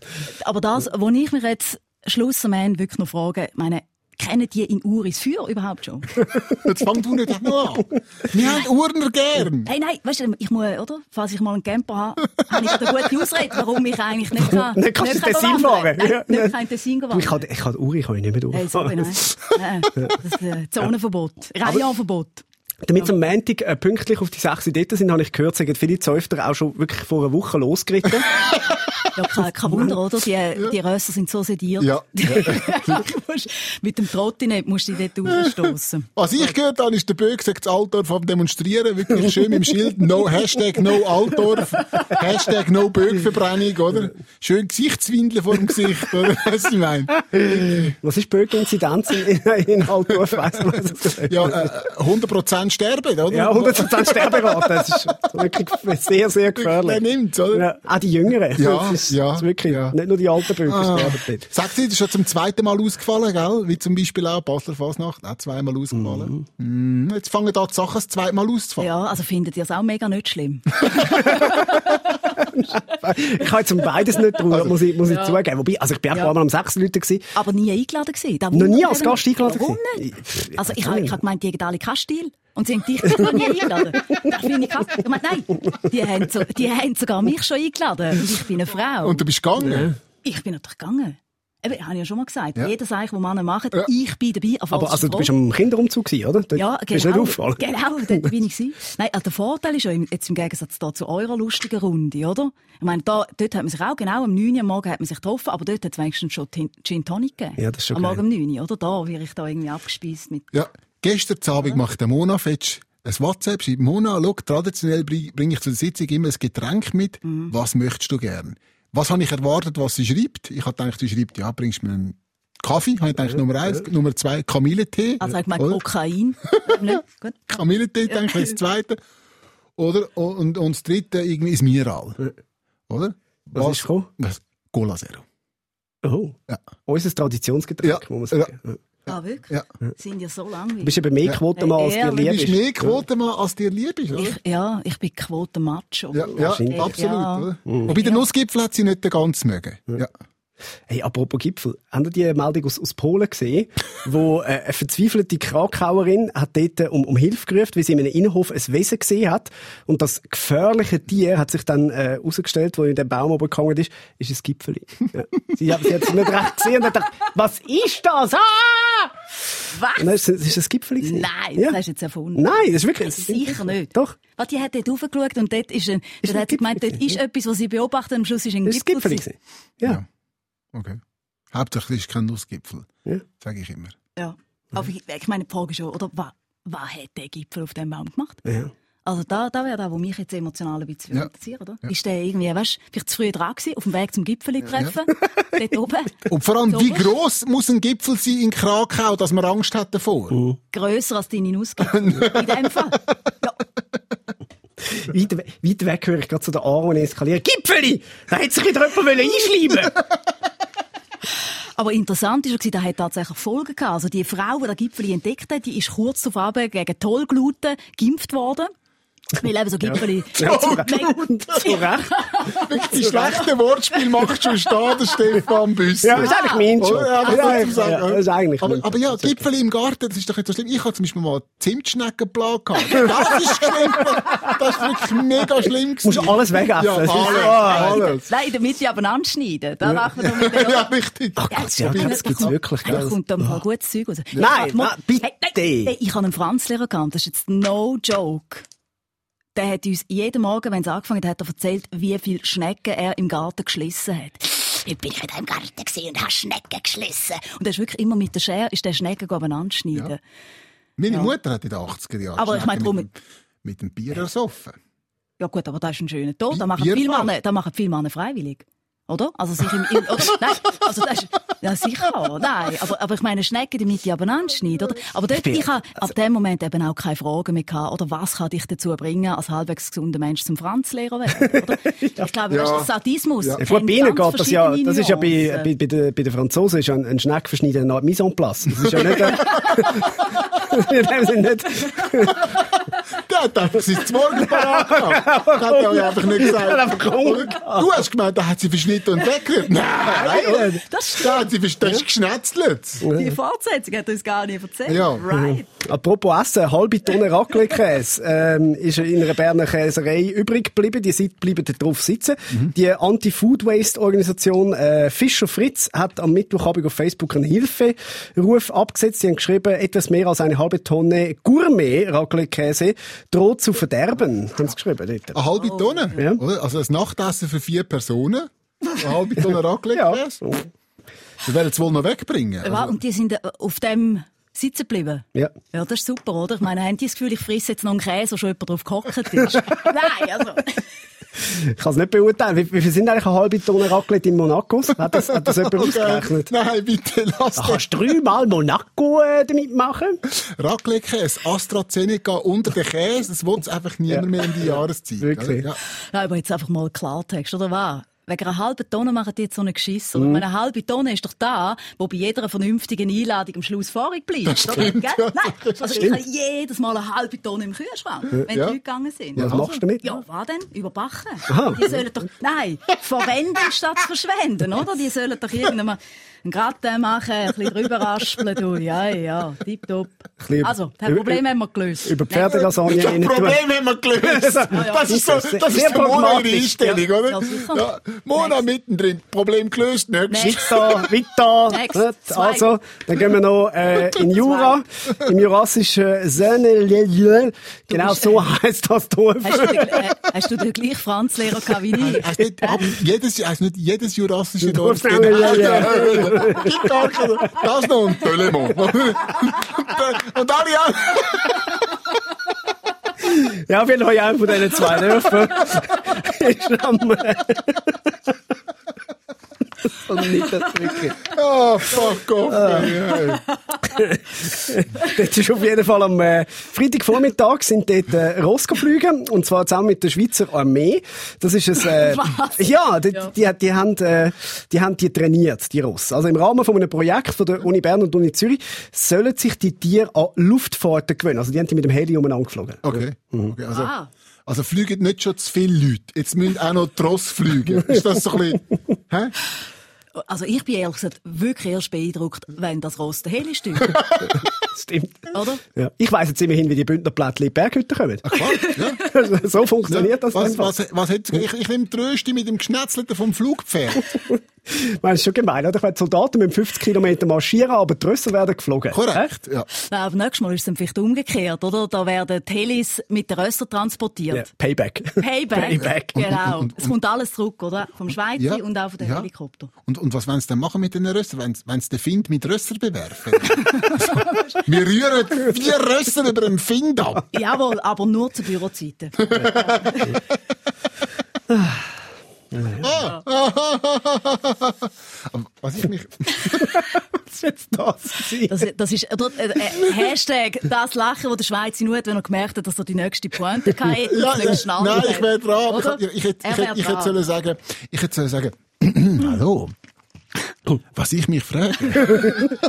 Aber das, wo ich mich jetzt Schluss am Ende wirklich noch frage, meine, kennen die in Uris Feuer überhaupt schon? Jetzt fang du nicht noch an. Wir haben Urner gern. Nein, nein, weißt du, ich muss, oder? Falls ich mal einen Camper habe, habe ich eine gute Ausrede, warum ich eigentlich nicht kann. Nicht kannst du kann ins Tessin fahren. Nein, Ja. nicht Tessin Du, gewandert. ich kann, ich kann Uri kann ich nicht mehr durch. Hey, sorry, nein. Nein, Das ist ein Zonenverbot. Reihenverbot. Damit am Montag äh, pünktlich auf die sechs dort sind, habe ich gehört, sagen viele Zäufter auch schon wirklich vor einer Woche losgeritten. Ja, kein, kein Wunder, oder? Die, die Rösser sind so sediert. Ja. Musst- Mit dem Trottinett musst du dich dort rausstossen. Was ich gehört habe, ist der Böck sagt Altdorf am Demonstrieren, wirklich schön mit dem Schild, no, Hashtag no Altdorf, Hashtag no Böckverbrennung, oder? Schön Gesichtswindeln vor dem Gesicht, oder? Was ich meine. Was ist Böck-Inzidenz in, in, in Altdorf? Weiss man das? Ja, äh, 100% sterben, oder? Ja, 100% Sterberate. Das ist wirklich sehr, sehr Wer gefährlich. nimmt's, oder? Ja, auch die Jüngeren. Ja, ist, ja, das ist wirklich, ja. nicht nur die alten Böcke Ah. Sagt sie, das ist schon zum zweiten Mal ausgefallen, gell? Wie zum Beispiel auch Basler Fasnacht, auch zweimal ausgefallen. Mhm. Jetzt fangen da die Sachen das zweite Mal auszufallen. Ja, also findet ihr es auch mega nicht schlimm? Ich kann jetzt um beides nicht Also, trauen, muss ich, muss ich zugeben. Wobei, also ich bin auch Ja. ein paar Mal am sechs Leute gewesen. Aber nie eingeladen gewesen. Noch nie als Gast eingeladen Warum gewesen? nicht? Ich- Also ich ich habe ich gemeint, die haben alle keinen Stil. Und sie haben dich noch nie eingeladen. Das finde ich krass. Ich meine, nein, die haben, so, die haben sogar mich schon eingeladen. Und ich bin eine Frau. Und du bist gegangen? ich bin natürlich gegangen. Eben, habe ich ja schon mal gesagt. Ja. Jedes Eich, das Männer machen, Ja. ich bin dabei. Auf Aber also du bist am Kinderumzug oder? Dort Ja, Bist du nicht genau. aufgefallen? Genau, dort bin ich gewesen. Nein, also der Vorteil ist ja im- jetzt im Gegensatz da zu eurer lustigen Runde, oder? Ich meine, da, dort hat man sich auch genau am 9 Uhr am Morgen hat man sich getroffen, aber dort hat es wenigstens schon Gin Tonic gegeben. Ja, das ist schon Am geil. Morgen um 9 Uhr, oder? Da werde ich da irgendwie abgespeist mit. Ja. Gestern Abend macht der Mona Fetsch ein WhatsApp, schreibt Mona, schau, traditionell bringe ich zu der Sitzung immer ein Getränk mit. Was möchtest du gern? Was habe ich erwartet, was sie schreibt? Ich habe gedacht, sie schreibt, ja, bringst du mir einen Kaffee? Habe ich gedacht, Nummer eins. Nummer zwei, Kamillentee. Also ich meine? Kokain. Kamillentee, denke ich, das zweite. Oder? Und, und das dritte, irgendwie ist Mineral. Oder? Was ist gekommen? Was? Cola Zero. Oh. Ja. Unser Traditionsgetränk, Ja. muss man sagen. Ja. Ah, wirklich? Ja. Sind ja so Du langweilig. bist eben mehr Quotenmann, als dir lieb Du bist ist. mehr Quotenmann, als dir lieb ist, oder? Ich, ja, ich bin Quotenmacho. Ja, ja absolut. Ja. Oder? Wobei der Nussgipfel hat sie nicht ganz mögen. Ja. Hey, apropos Gipfel. Habt ihr die Meldung aus, aus Polen gesehen, wo äh, eine verzweifelte Krakauerin hat dort äh, um, um Hilfe gerufen, weil sie in einem Innenhof ein Wesen gesehen hat. Und das gefährliche Tier hat sich dann äh, herausgestellt, wo in dem Baum oben gehangen ist, ist ein Gipfeli. Ja. Sie, hat- sie hat es nicht recht gesehen und hat gedacht, was ist das? Ah! Was? Und dann ist ist Gipfeli. gewesen. Nein, ja. das hast du jetzt erfunden. Nein, das ist wirklich... Sicher nicht. Doch. Weil die hat dort raufgeschaut und dort ist ein, Ist dort ein hat sie gemeint, dort Gipfel ist etwas, was sie beobachtet und am Schluss ist ein Das ist ein Gipfel. Gewesen. Ja. Okay. Hauptsächlich ist kein Nussgipfel. Ja. Sage ich immer. Ja. Aber ich, ich meine, die Frage ist schon, oder, was, was hat der Gipfel auf dem Baum gemacht? ja. Also da, da wäre das, was mich jetzt emotional ein bisschen Ja. interessiert, oder? Ist der irgendwie, weißt du, vielleicht zu früh dran gewesen, auf dem Weg zum Gipfeli treffen, dort oben? Und vor allem, wie Sowas? gross muss ein Gipfel sein in Krakau, dass man Angst hat davor? Grösser als deine Nussgipfel. In dem Fall. Ja. Weit, we- weit weg höre ich gerade zu der Aaron eskalieren. Gipfeli! Da hätte sich wieder jemand einschleimen Aber interessant ist, da hat tatsächlich Folgen gehabt. Also die Frau, die den Gipfeli entdeckt hat, die ist kurz darauf gegen Tollgluten geimpft worden. Weil eben so Gipfeli... Ja, zu Recht. Die schlechten Wortspiele macht schon stehen, der Stefan Büsser. Ja, das ist eigentlich mein Job. Ja, das Ja, ja, das ist eigentlich aber, aber ja, Gipfel im Garten, das ist doch nicht so schlimm. Ich habe zum Beispiel mal Zimtschneckenplan gehabt. Das ist schlimm. Das ist wirklich mega schlimm Musst gewesen. du alles wegessen. Ja, alles, Ah, alles. Nein, damit sie aber anschneiden. Da mit der Ja, richtig. Ach Gott, ja, das gibt's wirklich. Da kommt da mal gutes Zeug raus. Nein, bitte. Ich habe einen Franzlehrer gehabt, das ist jetzt no joke. Der hat uns jeden Morgen, wenn es angefangen hat, hat er erzählt, wie viele Schnecken er im Garten geschlissen hat. Heute bin ich in deinem Garten und habe Schnecken geschlissen. Und er ist wirklich immer mit der Schere, ist der Schnecken aneinander schneiden. Meine Mutter hat in den 80er Jahren Aber ich meine, mit, dem- mit dem Bier ersoffen. Ja gut, aber das ist ein schöner Tod. Da machen Bierball. viele Männer, da machen viele Männer freiwillig. Oder? Also sich im, im oder, nein, also das ist, ja sicher, nein. Aber, aber ich meine, Schnecken, die mit die abeinander schneiden, oder? Aber dort, bin- ich habe ab dem Moment eben auch keine Fragen mehr gehabt, oder was kann dich dazu bringen, als halbwegs gesunder Mensch zum Franzlehrer werden, oder? Ich glaube, Ja. weißt, du, Sadismus. Ja, ihnen ganz geht das ja, das ist ja bei, bei, bei, den, bei den Franzosen ist ja ein, ein Schneckverschneiden eine Art Mise en place. Das ist ja nicht, äh, nicht, Der hat einfach sein Morgen parat gehabt. Das hat er ja einfach nicht gesagt. Du hast gemeint, da hat sie verschnitten und weggerührt. Nein, nein. Das stimmt. Da hat sie das ist geschnetzelt. Die Fortsetzung hat uns gar nicht erzählt. Ja. Right. Apropos Essen, eine halbe Tonne Raclette-Käse ähm, ist in einer Berner Käserei übrig geblieben. Die Seite bleiben da drauf sitzen. Die Anti-Food-Waste-Organisation äh, Fischer Fritz hat am Mittwochabend auf Facebook einen Hilferuf abgesetzt. Sie haben geschrieben, etwas mehr als eine halbe Tonne Gourmet-Raclette-Käse droht zu verderben. Haben sie geschrieben dort. Eine halbe Tonne. Ja. Also ein Nachtessen für vier Personen. Eine halbe Tonne Raclette. Ja. Das werden sie wohl noch wegbringen. Ja, Also, und die sind äh, auf dem sitzen geblieben. Ja. Ja, das ist super, oder? Ich meine, haben die das Gefühl, ich frisse jetzt noch einen Käse, wo schon jemand drauf gehockt ist? Nein, also. Ich kann es nicht beurteilen. Wie, wie viel sind eigentlich eine halbe Tonne Raclette in Monaco? Hat das, hat das jemand ausgerechnet? Nein, bitte lass Da das. kannst du dreimal Monaco äh, damit machen. Raclette-Käse, AstraZeneca unter den Käse, das will einfach niemand mehr in die Jahreszeit. Wirklich. Ja. Nein, aber jetzt einfach mal Klartext, oder was? Wegen einer halben Tonne machen die jetzt so einen Geschiss. Mhm. Eine halbe Tonne ist doch da, wo bei jeder vernünftigen Einladung am Schluss vorig bleibt. Das stimmt, ja, Nein, das also ich habe jedes Mal eine halbe Tonne im Kühlschrank, wenn die Ja. Leute gegangen sind. Was machst du damit? Ja, was denn? Überbacken. Aha. Die sollen doch, nein, verwenden statt verschwenden, oder? Die sollen doch irgendwann einen Gratin machen, ein bisschen drüber raspeln, du. Ja, ja, tipptopp. Also, das über- Problem haben wir gelöst. Über Pferdelasagne Das. Problem haben wir gelöst. Das ist so, das ist Mona ihre Einstellung, oder? Ja. Ja, Mona mittendrin, Problem gelöst, nächstes. Weiter, weiter. Also, dann gehen wir noch äh, in Jura, im jurassischen Seine Genau so heisst das Dorf. Hast du, den, äh, hast du den gleichen Franzlehrer gehabt wie ich? Hast nicht, ab, jedes, nicht jedes jurassische Dorf Dorf- Keine- Das noch ein Tölemon. Und alle anderen. Ja, auf jeden Fall einer von diesen zwei Dörfern ist am... Und nicht das wirklich. Oh, fuck off. ey. Dort ist auf jeden Fall am äh, Freitagvormittag sind dort äh, Ross geflogen und zwar zusammen mit der Schweizer Armee. Das ist es. Äh? Ja, die, Ja. Die, die, haben, äh, die haben die trainiert, die Ross. Also im Rahmen von einem Projekt von der Uni Bern und der Uni Zürich sollen sich die Tiere an Luftfahrten gewöhnen. Also die haben die mit dem Heli umeinander geflogen. Okay. okay also, Ah. also fliegen nicht schon zu viele Leute. Jetzt müssen auch noch die Ross fliegen. Ist das so ein bisschen, hä? Also ich bin ehrlich gesagt wirklich erst beeindruckt, wenn das Ross der Heli steuert, Stimmt. oder? Ja. Ich weiss jetzt immerhin, wie die Bündnerplättchen in die Berghütte kommen. Klar, ja. so funktioniert das was, einfach. was, was hat, ich, ich nehme die Rösti mit dem Geschnetzelten vom Flugpferd. Das ist schon gemein, oder? Ich meine, Soldaten mit 50 Kilometer marschieren, aber die Rösser werden geflogen. Korrekt, ja. Nein, aber nächstes Mal ist es dann vielleicht umgekehrt, oder? Da werden die Helis mit den Rössern transportiert. Ja, Payback. Payback. Payback. Genau. Und- und- es kommt alles zurück, oder? Vom Schweizer Ja. und auch von den Ja. Helikopter. Und, und was wollen sie denn machen mit den Rössern? Wenn sie den Find mit Rösser bewerfen? Wir rühren vier Rösser über den Find ab. Jawohl, aber nur zu Bürozeiten. Aber Was ich mich... Was ist jetzt das? Das, das ist oder, äh, äh, Hashtag das Lachen, das der Schweizer nur hat, wenn er gemerkt hat, dass er die nächste Pointe hatte. Jetzt nicht schnell Nein, ich hat. wäre dran. Oder? Ich, ich, ich, hätte- ich, ich hätte sollen sagen, ich hätte sollen sagen, hallo. Was ich mich frage.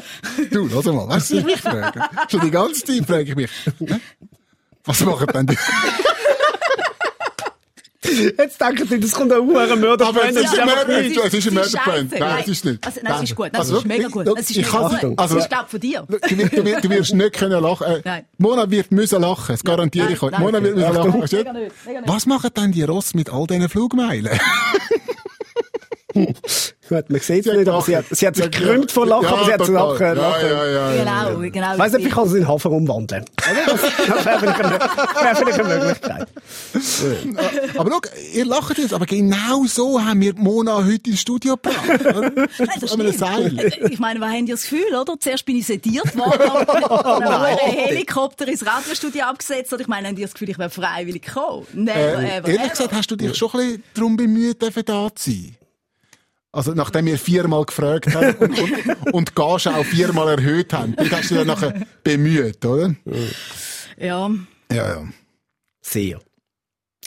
du, lass mal, was ich mich frage. Schon die ganze Zeit frage ich mich. Was machen denn die? Jetzt denken Sie, das kommt ein hoher Mörder. Aber es ist ein einfach Mörder- nicht. es ist ein Mörderbrand. Nein, es ist nicht. Also, nein, es ist gut. Nein, Also es ist mega gut. Es ist ich mega kann- gut. also- es ist, glaube von dir. Du, wirst- du, du wirst nicht können lachen. Äh, Nein. Mona wird müssen lachen, das garantiere Nein, ich euch. nein. Mona wird müssen lachen. Mega nicht, mega nicht. Was machen denn die Ross mit all diesen Flugmeilen? Gut, man sieht es nicht, aber sie hat, sie hat sich vor Lachen, aber sie hat zu total. lachen. lachen. Ja, ja, ja, ja. Genau, genau. Ich weiss nicht, wie kann sie in Hafer umwandeln. Das wäre vielleicht, vielleicht eine Möglichkeit. Aber schau, ihr lacht jetzt, aber genau so haben wir Mona heute ins Studio gebracht. Nein, Ich meine, was haben die das Gefühl, oder? Zuerst bin ich sediert worden, dann habe ich einen Helikopter ins Radiostudio abgesetzt, und ich meine, haben die das Gefühl, ich wäre freiwillig gekommen? Never, Äh, ever, ehrlich gesagt, hast du dich schon ein bisschen darum bemüht, dafür da zu sein? Also, nachdem wir viermal gefragt haben und, und, und die Gage auch viermal erhöht haben, dann hast du dich dann nachher bemüht, oder? Ja. Ja, ja. Sehr.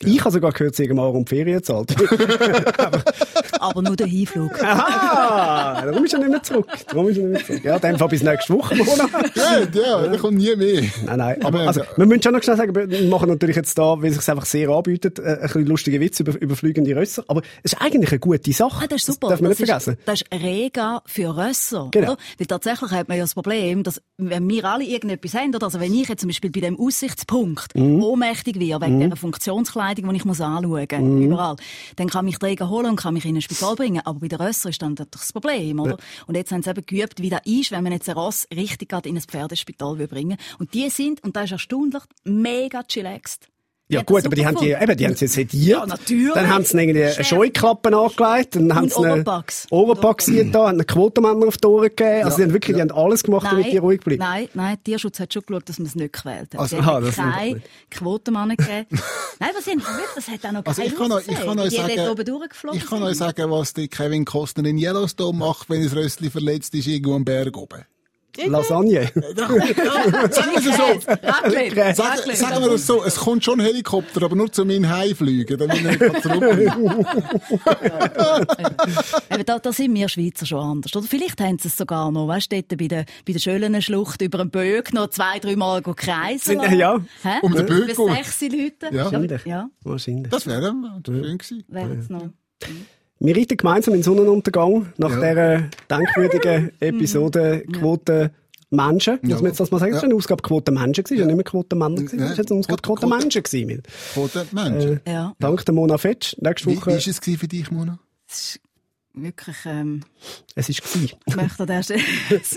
Ich habe sogar gehört, sie haben Aaron die Ferien gezahlt. Aber nur der Hinflug. Aha, darum ist er nicht mehr zurück. Darum ist er nicht mehr zurück. Ja, dann Fall bis nächste Woche, Mona. Ja, ja, da kommt nie mehr. Nein, nein. Aber, Aber- also, wir müssen schon noch schnell sagen, wir machen natürlich jetzt da, weil es sich einfach sehr anbietet, äh, ein bisschen lustige Witze über, über fliegende Rösser. Aber es ist eigentlich eine gute Sache. Ah, das ist super. Das darf man nicht ist, vergessen. Das ist Rega für Rösser. Genau. Oder? Weil tatsächlich hat man ja das Problem, dass wenn wir alle irgendetwas haben, oder? also wenn ich jetzt zum Beispiel bei dem Aussichtspunkt Mhm. ohnmächtig wäre, wegen dieser Funktionskleidung, die ich muss anschauen Mhm. überall, dann kann mich Rega holen und kann mich in ein Spital bringen. Aber bei den Rösser ist dann das das Problem. Oder? Und jetzt haben sie eben geübt, wie das ist, wenn man jetzt ein Ross richtig gerade in ein Pferdespital will bringen Und die sind, und das ist erstaunlich, mega chillaxed. Ja gut, aber die haben die, eben, die haben sie sediert. Ja, natürlich. Dann haben sie irgendwie eine Chef. Scheuklappen angelegt. Dann haben sie. Oropax hier da, einen Quotenmänner auf die Ohren gegeben. Also die haben wirklich, die haben alles gemacht, damit die ruhig bleiben. Nein, nein, der Tierschutz hat schon geschaut, dass man es nicht gewählt hat. Also, aha, haben das keine nicht. Quotenmann gegeben. nein, was sind wirklich, das hat auch noch Also ich kann euch, ich kann euch Die sagen, ich kann euch sagen, was der Kevin Costner in Yellowstone macht, wenn das Rössli verletzt ist, irgendwo am Berg oben. Lasagne. Sagen wir es so. Raclette, Sagen, Raclette. sagen wir es so, es kommt schon ein Helikopter, aber nur zu meinem Heimfliegen, damit ich nicht zurückbleiben Eben, da, da sind wir Schweizer schon anders. Oder vielleicht haben sie es sogar noch, weißt du, dort bei der, bei der schönen Schlucht über den Böck noch zwei, drei Mal kreisen Sind- lassen. ja. Hä? Um den Böck Bis sechs Leute. Ja. Ja, Wahrscheinlich. Das wäre schön gewesen. wäre es noch. Wir reiten gemeinsam in den Sonnenuntergang nach Ja. dieser denkwürdigen Episode Quote Menschen. Muss Ja. man jetzt das mal sagen? Das war eine Ausgabe Quote Menschen, gewesen, ja. nicht mehr Quote Männer. gewesen. Ja. Das war jetzt eine Ausgabe Quote- Quote Quote- Menschen. gewesen. Den Menschen. Ja, Dank der Mona Fetsch. Nächste Wie, wie Woche. war es gewesen für dich, Mona? es ist wirklich, ähm, Es ist gewesen. Ich möchte an der Stelle, es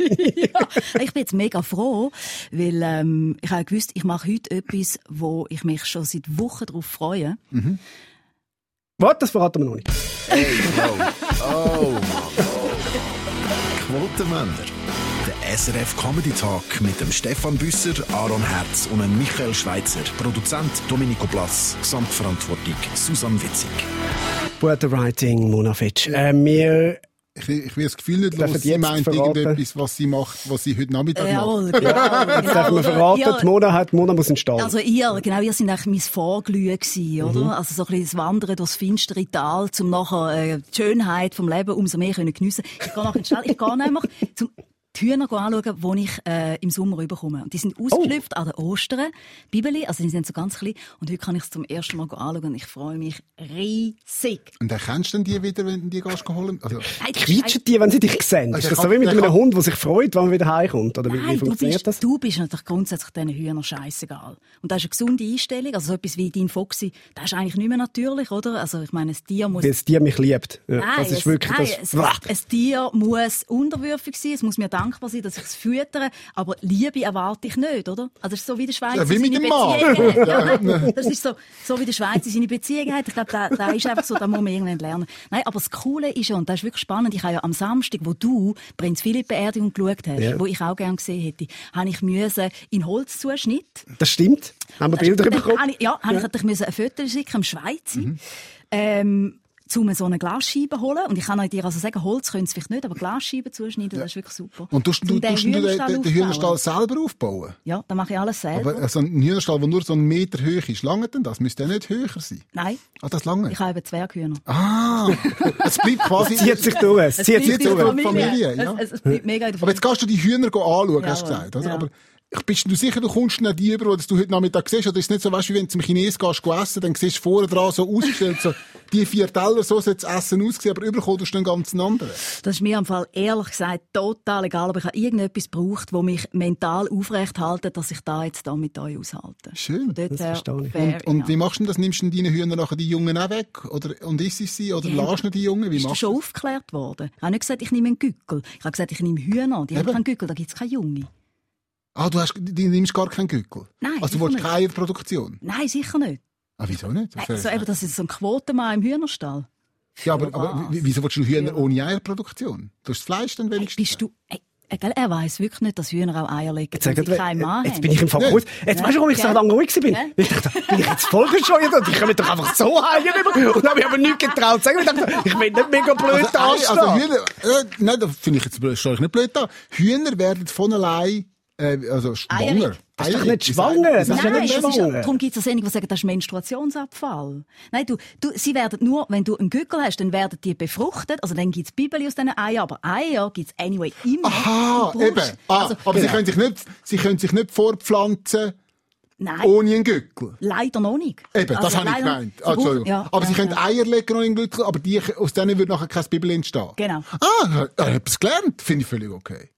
war ja. Ich bin jetzt mega froh, weil ähm, ich habe gewusst, ich mache heute etwas, wo ich mich schon seit Wochen darauf freue. Warte, das verraten wir noch nicht. Oh, Mann. Quotenmänner. Der SRF Comedy Talk mit dem Stefan Büsser, Aaron Herz und dem Michael Schweitzer. Produzent Domenico Blass. Gesamtverantwortung Susanne Witzig. Gute Writing, Mona Fetsch. Äh, wir Ich, ich will das Gefühl nicht los, die sie meint verraten? irgendetwas, was sie macht, was sie heute Nachmittag macht. Jawohl, genau. Jetzt dürfen wir verraten, die Mona, hat, die Mona muss in den Stall. Also ihr, genau, ihr sind eigentlich mein Vorglühen gewesen, oder? Mhm. Also so ein bisschen das Wandern durchs finstere Tal, um nachher äh, die Schönheit vom Leben umso mehr können geniessen. Ich gehe nachher in den Stall, ich gehe einfach zum die Hühner anschauen, die ich äh, im Sommer rüberkomme. Und die sind ausgeschlüpft an den Ostern, Bibeli, also die sind so ganz klein. Und heute kann ich es zum ersten Mal anschauen und ich freue mich riesig. Und erkennst du denn die wieder, wenn du die gehst holen? Also, Nein, Quietschen die, wenn sie dich sehen? Also Ist das so wie mit einem Hund, der sich freut, wenn man wieder heimkommt? Oder wie, wie Nein, du funktioniert bist, das? du bist natürlich grundsätzlich diesen Hühnern scheißegal. Und das ist eine gesunde Einstellung. Also so etwas wie dein Foxy, das ist eigentlich nicht mehr natürlich, oder? Also ich meine, ein Tier muss... Weil das Tier mich liebt. Ja, Nein, das ist es, wirklich nein, das. es, ein Tier muss unterwürfig sein, es muss mir dankbar sein, dass ich es füttere, aber Liebe erwarte ich nicht, oder? Also das ist so wie der Schweizer Ja, wie mit seine dem Mann. Ja, nein, das ist so, so wie der Schweizer seine Beziehungen hat. Ich glaube, da, da ist einfach so, da muss man irgendwann lernen. Nein, aber das Coole ist ja, und das ist wirklich spannend, ich habe ja am Samstag, wo du Prinz Philipp Beerdigung geschaut hast, Ja. wo ich auch gerne gesehen hätte, habe ich müssen in Holzzuschnitt Das stimmt. Haben wir Bilder bekommen? ja, habe ich natürlich müssen ein Foto schicken, im Schweiz. Mhm. Ähm, um so eine Glasscheibe holen. Und ich kann euch dir also sagen, Holz können sie vielleicht nicht, aber Glasscheiben zuschneiden, das ist wirklich super. und tust du, den tust du den, Hühnerstall den, den Hühnerstall selber aufbauen? Ja, da mache ich alles selber. Aber äh, so ein Hühnerstall, der nur so einen Meter hoch ist, lange denn das? Müsste der nicht höher sein? Nein, Ah, das lange? ich habe eben Zwerghühner. Ah, es bleibt quasi... Zieht sich durch. Es zieht sich durch. der Familie, ja. Es, es, es bleibt mega in der Aber jetzt gehst du die Hühner anschauen, hast du gesagt. Oder? ja. Aber ich bist du sicher, du kommst nicht die über, die du heute Nachmittag siehst? Oder ist es nicht so, weißt du, wie wenn du zum Chines gehst, gehst essen, dann siehst du vorne dran so ausgestellt, so, die vier Teller, so soll das Essen aussehen, aber überkommen tust du einen ganz anderen. Das ist mir am Fall ehrlich gesagt total egal, aber ich habe irgendetwas gebraucht, wo mich mental aufrecht haltet, dass ich da jetzt da mit euch aushalte. Schön. Das verstehe ich. Und, und wie machst du das? Nimmst du deine Hühner nachher die Jungen auch weg? Oder, und isst sie? Oder Ja. lässt du die Jungen? Wie Ist das machst schon du aufgeklärt worden? Ich habe nicht gesagt, ich nehme einen Gückel. Ich habe gesagt, ich nehme Hühner. Die haben Eben. keinen Gückel, da gibt es keine Junge. Ah, du, hast, du nimmst gar keinen Gückel? Nein, Also du willst nicht. keine Eierproduktion? Nein, sicher nicht. Ah, wieso nicht? Nein, so eben, das ist so ein Quotenmann im Hühnerstall. ja, aber, aber wieso willst du Hühner ohne Eierproduktion? Du hast das Fleisch dann Hey, wenigstens? bist du... Hey, äh, gell, er weiß wirklich nicht, dass Hühner auch Eier legen, Jetzt, wenn sag sie keinen äh, Mann jetzt bin ich im Fall gut. Jetzt weißt du, warum ich so lange ruhig bin? Ja. Ich dachte, bin ich jetzt voll bescheuert und ich komme doch einfach so heim rüber und habe mich aber nicht getraut zu sagen. Ich dachte, ich bin nicht mega blöd Also, dastehen. also Hühner, äh, nein, das finde ich jetzt stelle ich nicht blöd da. Hühner werden von allein, äh, also schwanger. Das ist doch nicht schwanger. Das ist ja Nein, nicht das ist, schwanger. darum gibt es einige, die sagen, das ist Menstruationsabfall. Nein, du, du, sie werden nur, wenn du einen Gückel hast, dann werden die befruchtet. Also dann gibt es Bibeli aus diesen Eiern, aber Eier gibt es anyway immer. Aha, eben. Ah, Also, aber sie, genau. können sich nicht, sie können sich nicht fortpflanzen nein, ohne einen Gückel. leider noch nicht. Eben, das Also habe ich gemeint. sie Ah, Entschuldigung. ja, aber ja, sie können ja. Eier legen ohne einen Gückel, aber die, aus denen würde nachher kein Bibel entstehen. Genau. Ah, ich habe etwas gelernt. Finde ich völlig okay.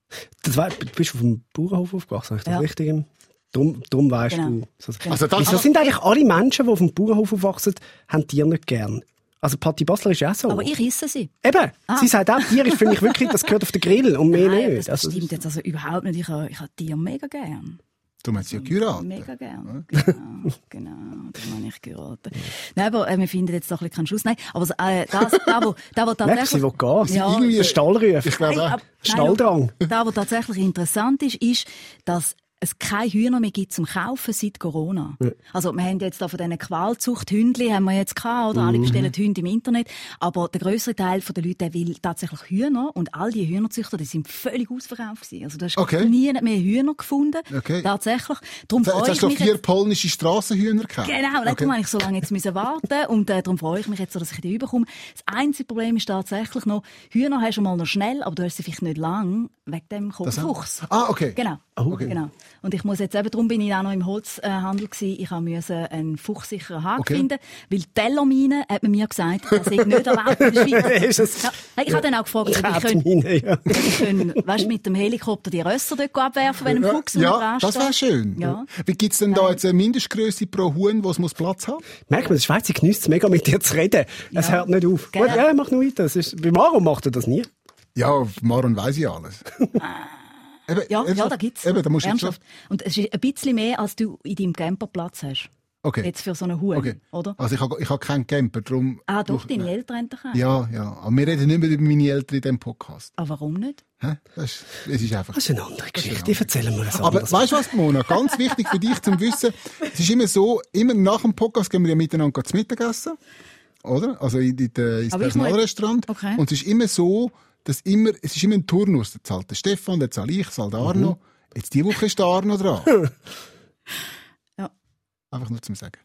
Das war, du bist auf dem Bauernhof aufgewachsen, ich das Ja. richtig? Drum, drum weißt Genau. du. So- Also das- Wieso sind eigentlich alle Menschen, die auf dem Bauernhof aufwachsen, haben Tiere nicht gern? Also Patti Basler ist ja auch so. Aber ich esse sie. Eben, sie sagt auch, Tier ist für mich wirklich, das gehört auf den Grill und mehr Nein, nicht. das Also, stimmt jetzt also überhaupt nicht. Ich habe, ich habe Tiere mega gern. Du meinst ja geheiratet. Mega gern. Genau, genau. Das habe ich geraten. Nein, aber äh, wir finden jetzt doch ein bisschen keinen Schluss. Nein, aber äh, das, da, wo, da, wo du, sie tatsächlich... will gehen. Sie Ja, irgendwie einen Stallruf. Ich glaube Stalldrang. Da, was tatsächlich interessant ist, ist, dass es keine Hühner mehr gibt zum Kaufen seit Corona. Also, wir haben jetzt da von diesen Qualzuchthündli haben wir jetzt gehabt, oder alle Mhm. bestellen Hunde im Internet. Aber der größere Teil der Leute will tatsächlich Hühner und all die Hühnerzüchter, die sind völlig ausverkauft gewesen. Also, du hast Okay. nie mehr Hühner gefunden. Okay. Tatsächlich. Darum Jetzt freue hast ich du vier jetzt, polnische Strassenhühner gehabt. Genau, okay. darum habe ich so lange jetzt müssen warten und äh, darum freue ich mich jetzt, so, dass ich die überkomme. Das einzige Problem ist tatsächlich noch, Hühner hast du mal noch schnell, aber du hast sie vielleicht nicht lang, wegen dem Kopfwuchs. Ah, okay. Genau. Okay. genau. Und ich muss jetzt eben, darum bin ich auch noch im Holzhandel gewesen. Ich habe müssen einen fuchssicheren Haken Okay. finden, weil die Tellermine hat man mir gesagt, das sei nicht erlaubt in der Schweiz. Ist es- Ja, ich habe dann auch gefragt, ob ich könnte, ja. könnte, weißt, mit dem Helikopter die Rösser dort abwerfen, wenn ein Fuchs ja, dran das wäre steht. schön. Ja. Wie gibt's denn da jetzt eine Mindestgröße pro Huhn, wo es muss Platz haben? Merkt man, der Schweizer genießt es mega, mit dir zu reden. Es Ja. hört nicht auf. Genau. Gut, ja, mach noch weiter. Das ist, bei Maro macht er das nie. Ja, auf Maron weiss ich alles. Eben, Ja, ja, ernsthaft? da gibt's. Eben, da musst du jetzt schon... Ernsthaft. Und es ist ein bisschen mehr, als du in deinem Camper Platz hast. Okay. Jetzt für so einen Huhn, okay. oder? Also ich habe ich hab keinen Camper, darum... Ah, doch, durch- deine Eltern haben doch einen. Ja, ja. Aber wir reden nicht mehr über meine Eltern in diesem Podcast. Aber warum nicht? Hä? Das ist, es ist einfach... Das ist eine andere Geschichte. Die erzählen wir es Aber weißt du was, Mona? Ganz wichtig für dich zum Wissen. Es ist immer so, immer nach dem Podcast gehen wir ja miteinander zu Mittagessen. Oder? Also in, in, in, ins Personalrestaurant. Okay. Und es ist immer so, dass immer, es ist immer ein Turnus. Da zahlt der Stefan, der zahle ich, zahlt der Arno. Jetzt die Woche ist der Arno dran. Ja. Einfach nur zum Sagen.